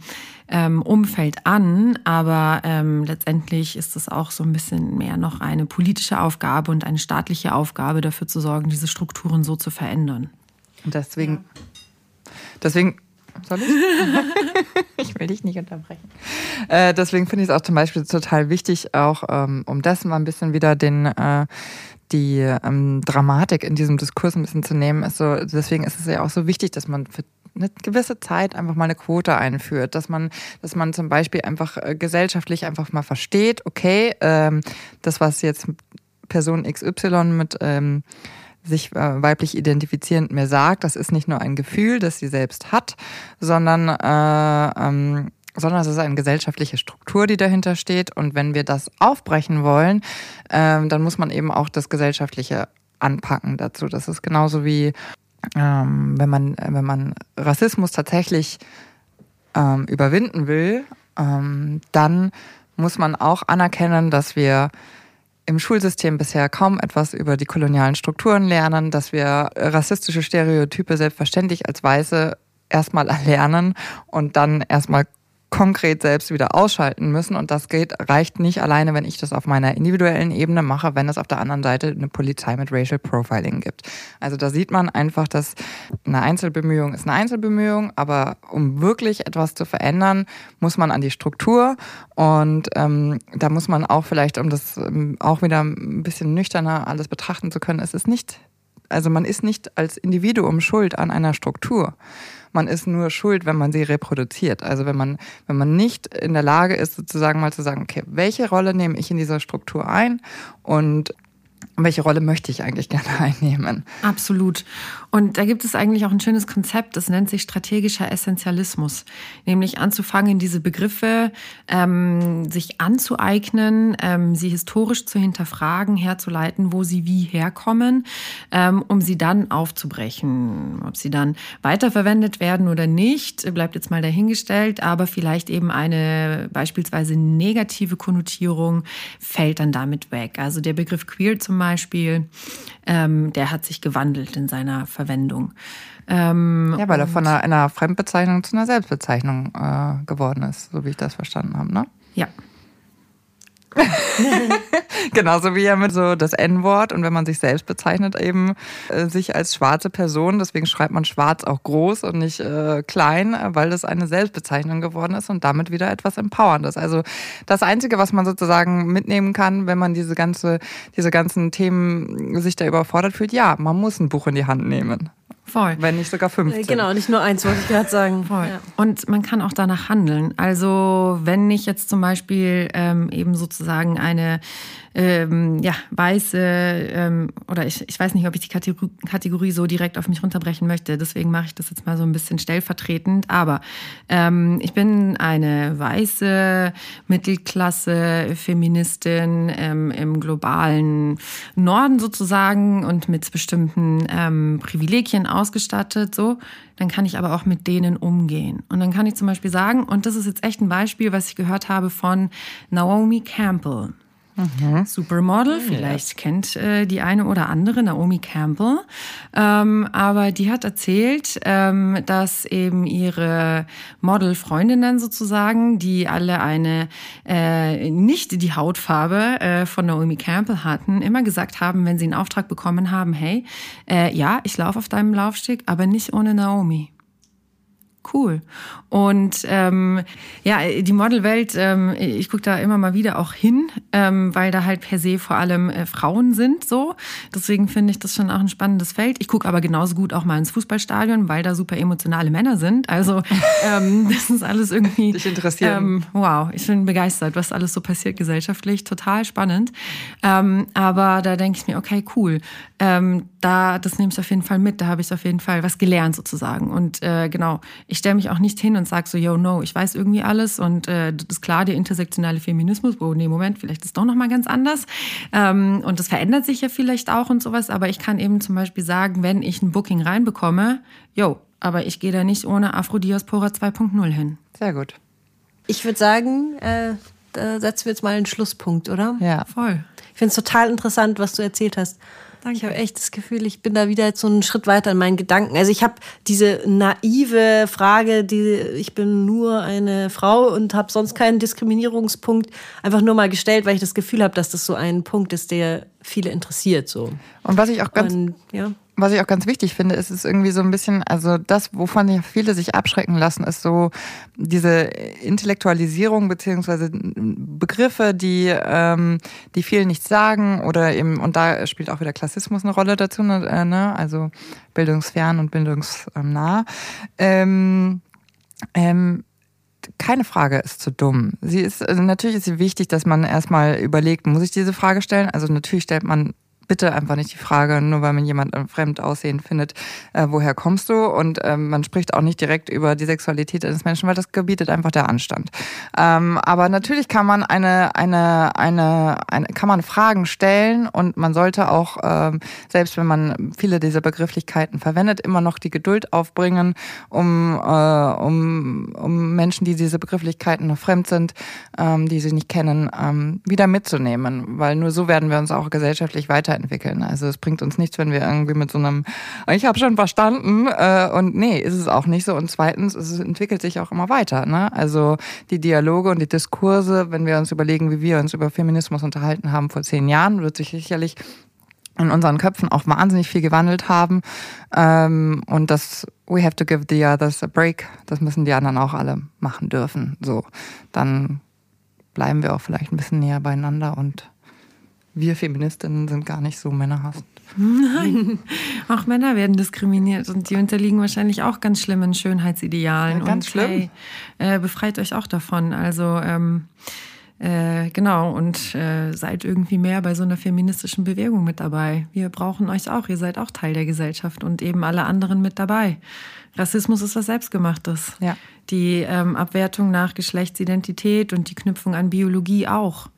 ähm, Umfeld an. Aber ähm, letztendlich ist es auch so ein bisschen mehr noch eine politische Aufgabe und eine staatliche Aufgabe, dafür zu sorgen, diese Strukturen so zu verändern. Und deswegen, deswegen soll ich? ich will dich nicht unterbrechen. Äh, deswegen finde ich es auch zum Beispiel total wichtig, auch ähm, um das mal ein bisschen wieder den äh, die ähm, Dramatik in diesem Diskurs ein bisschen zu nehmen. Ist so, deswegen ist es ja auch so wichtig, dass man für eine gewisse Zeit einfach mal eine Quote einführt, dass man, dass man zum Beispiel einfach äh, gesellschaftlich einfach mal versteht, okay, ähm, das was jetzt Person XY mit ähm, sich äh, weiblich identifizierend mir sagt, das ist nicht nur ein Gefühl, das sie selbst hat, sondern, äh, ähm, sondern es ist eine gesellschaftliche Struktur, die dahinter steht. Und wenn wir das aufbrechen wollen, äh, dann muss man eben auch das Gesellschaftliche anpacken dazu. Das ist genauso wie ähm, wenn man wenn man Rassismus tatsächlich ähm, überwinden will, ähm, dann muss man auch anerkennen, dass wir im Schulsystem bisher kaum etwas über die kolonialen Strukturen lernen, dass wir rassistische Stereotype selbstverständlich als Weiße erstmal erlernen und dann erstmal konkret selbst wieder ausschalten müssen. Und das geht, reicht nicht alleine, wenn ich das auf meiner individuellen Ebene mache, wenn es auf der anderen Seite eine Polizei mit Racial Profiling gibt. Also da sieht man einfach, dass eine Einzelbemühung ist eine Einzelbemühung, aber um wirklich etwas zu verändern, muss man an die Struktur und ähm, da muss man auch vielleicht, um das ähm, auch wieder ein bisschen nüchterner alles betrachten zu können, es ist nicht, also man ist nicht als Individuum schuld an einer Struktur. Man ist nur schuld, wenn man sie reproduziert. Also wenn man, wenn man nicht in der Lage ist, sozusagen mal zu sagen, okay, welche Rolle nehme ich in dieser Struktur ein und welche Rolle möchte ich eigentlich gerne einnehmen? Absolut. Und da gibt es eigentlich auch ein schönes Konzept, das nennt sich strategischer Essentialismus. Nämlich anzufangen, diese Begriffe ähm, sich anzueignen, ähm, sie historisch zu hinterfragen, herzuleiten, wo sie wie herkommen, ähm, um sie dann aufzubrechen. Ob sie dann weiterverwendet werden oder nicht, bleibt jetzt mal dahingestellt, aber vielleicht eben eine beispielsweise negative Konnotierung fällt dann damit weg. Also der Begriff queer zum Beispiel, ähm, der hat sich gewandelt in seiner Verwendung. Ähm, ja, weil er von einer, einer, Fremdbezeichnung zu einer Selbstbezeichnung äh, geworden ist, so wie ich das verstanden habe, ne? Ja. Genauso wie ja mit so das N-Wort und wenn man sich selbst bezeichnet, eben äh, sich als schwarze Person, deswegen schreibt man schwarz auch groß und nicht äh, klein, weil das eine Selbstbezeichnung geworden ist und damit wieder etwas Empowerndes. Also das Einzige, was man sozusagen mitnehmen kann, wenn man diese ganze, diese ganzen Themen sich da überfordert fühlt, ja, man muss ein Buch in die Hand nehmen. Voll. Wenn nicht sogar 15. Äh, genau, nicht nur eins, wollte ich gerade sagen. Voll. Ja. Und man kann auch danach handeln. Also wenn ich jetzt zum Beispiel ähm, eben sozusagen eine ähm, ja, weiße, ähm, oder ich, ich weiß nicht, ob ich die Kategorie, Kategorie so direkt auf mich runterbrechen möchte, deswegen mache ich das jetzt mal so ein bisschen stellvertretend. Aber ähm, ich bin eine weiße Mittelklasse Feministin ähm, im globalen Norden sozusagen und mit bestimmten ähm, Privilegien ausgestattet, so dann kann ich aber auch mit denen umgehen. Und dann kann ich zum Beispiel sagen, und das ist jetzt echt ein Beispiel, was ich gehört habe von Naomi Campbell. Mhm. Supermodel, vielleicht ja. kennt äh, die eine oder andere Naomi Campbell, ähm, aber die hat erzählt, ähm, dass eben ihre Model-Freundinnen sozusagen, die alle eine äh, nicht die Hautfarbe äh, von Naomi Campbell hatten, immer gesagt haben, wenn sie einen Auftrag bekommen haben, hey, äh, ja, ich laufe auf deinem Laufsteg, aber nicht ohne Naomi cool. Und ähm, ja, die Modelwelt, ähm, ich gucke da immer mal wieder auch hin, ähm, weil da halt per se vor allem äh, Frauen sind so. Deswegen finde ich das schon auch ein spannendes Feld. Ich gucke aber genauso gut auch mal ins Fußballstadion, weil da super emotionale Männer sind. Also ähm, das ist alles irgendwie. Dich interessiert. Ähm, wow, ich bin begeistert, was alles so passiert gesellschaftlich. Total spannend. Ähm, aber da denke ich mir, okay, cool. Ähm, da, das nehme ich auf jeden Fall mit. Da habe ich auf jeden Fall was gelernt sozusagen. Und äh, genau, ich stelle mich auch nicht hin und sage so, yo, no, ich weiß irgendwie alles und äh, das ist klar, der intersektionale Feminismus, wo, nee, Moment, vielleicht ist es doch nochmal ganz anders. Ähm, und das verändert sich ja vielleicht auch und sowas, aber ich kann eben zum Beispiel sagen, wenn ich ein Booking reinbekomme, yo, aber ich gehe da nicht ohne Afrodiaspora 2.0 hin. Sehr gut. Ich würde sagen, äh, da setzen wir jetzt mal einen Schlusspunkt, oder? Ja. Voll. Ich finde es total interessant, was du erzählt hast. Danke. Ich habe echt das Gefühl, ich bin da wieder jetzt so einen Schritt weiter in meinen Gedanken. Also ich habe diese naive Frage, die ich bin nur eine Frau und habe sonst keinen Diskriminierungspunkt, einfach nur mal gestellt, weil ich das Gefühl habe, dass das so ein Punkt ist, der viele interessiert. So. Und was ich auch ganz und, ja was ich auch ganz wichtig finde, ist es irgendwie so ein bisschen, also das, wovon viele sich abschrecken lassen, ist so diese Intellektualisierung beziehungsweise Begriffe, die ähm, die vielen nichts sagen oder eben und da spielt auch wieder Klassismus eine Rolle dazu, ne? Äh, ne? also bildungsfern und bildungsnah. Ähm, ähm, keine Frage ist zu dumm. Sie ist, also natürlich ist sie wichtig, dass man erstmal überlegt, muss ich diese Frage stellen? Also natürlich stellt man bitte einfach nicht die Frage, nur weil man jemanden fremd aussehen findet, äh, woher kommst du? Und ähm, man spricht auch nicht direkt über die Sexualität eines Menschen, weil das gebietet einfach der Anstand. Ähm, aber natürlich kann man eine, eine, eine, eine, kann man Fragen stellen und man sollte auch, ähm, selbst wenn man viele dieser Begrifflichkeiten verwendet, immer noch die Geduld aufbringen, um, äh, um, um Menschen, die diese Begrifflichkeiten noch fremd sind, ähm, die sie nicht kennen, ähm, wieder mitzunehmen. Weil nur so werden wir uns auch gesellschaftlich weiter weiterentwickeln. Also es bringt uns nichts, wenn wir irgendwie mit so einem, ich habe schon verstanden äh, und nee, ist es auch nicht so. Und zweitens, es entwickelt sich auch immer weiter. Ne? Also die Dialoge und die Diskurse, wenn wir uns überlegen, wie wir uns über Feminismus unterhalten haben vor zehn Jahren, wird sich sicherlich in unseren Köpfen auch wahnsinnig viel gewandelt haben. Ähm, und das We have to give the others a break, das müssen die anderen auch alle machen dürfen. So, dann bleiben wir auch vielleicht ein bisschen näher beieinander und wir Feministinnen sind gar nicht so männerhassend. Nein, auch Männer werden diskriminiert und die unterliegen wahrscheinlich auch ganz schlimmen Schönheitsidealen. Ja, ganz und, schlimm. Hey, äh, befreit euch auch davon. Also ähm, Äh, genau, und äh, seid irgendwie mehr bei so einer feministischen Bewegung mit dabei. Wir brauchen euch auch, ihr seid auch Teil der Gesellschaft und eben alle anderen mit dabei. Rassismus ist was Selbstgemachtes. Ja. Die ähm, Abwertung nach Geschlechtsidentität und die Knüpfung an Biologie auch.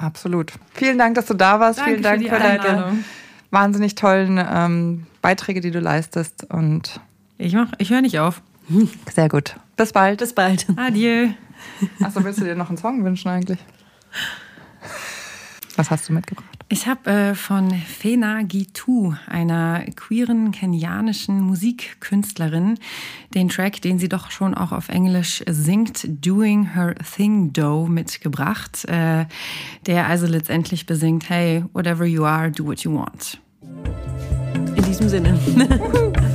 Absolut. Vielen Dank, dass du da warst. Danke Vielen Dank für für, die deine Einladung. wahnsinnig tollen ähm, Beiträge, die du leistest. Und Ich, mach, ich höre nicht auf. sehr gut. Bis bald. Bis bald. Adieu. Achso, willst du dir noch einen Song wünschen eigentlich? Was hast du mitgebracht? Ich habe äh, von Fena Gitu, einer queeren kenianischen Musikkünstlerin, den Track, den sie doch schon auch auf Englisch singt, Doing Her Thing Do, mitgebracht, äh, der also letztendlich besingt, hey, whatever you are, do what you want. In diesem Sinne.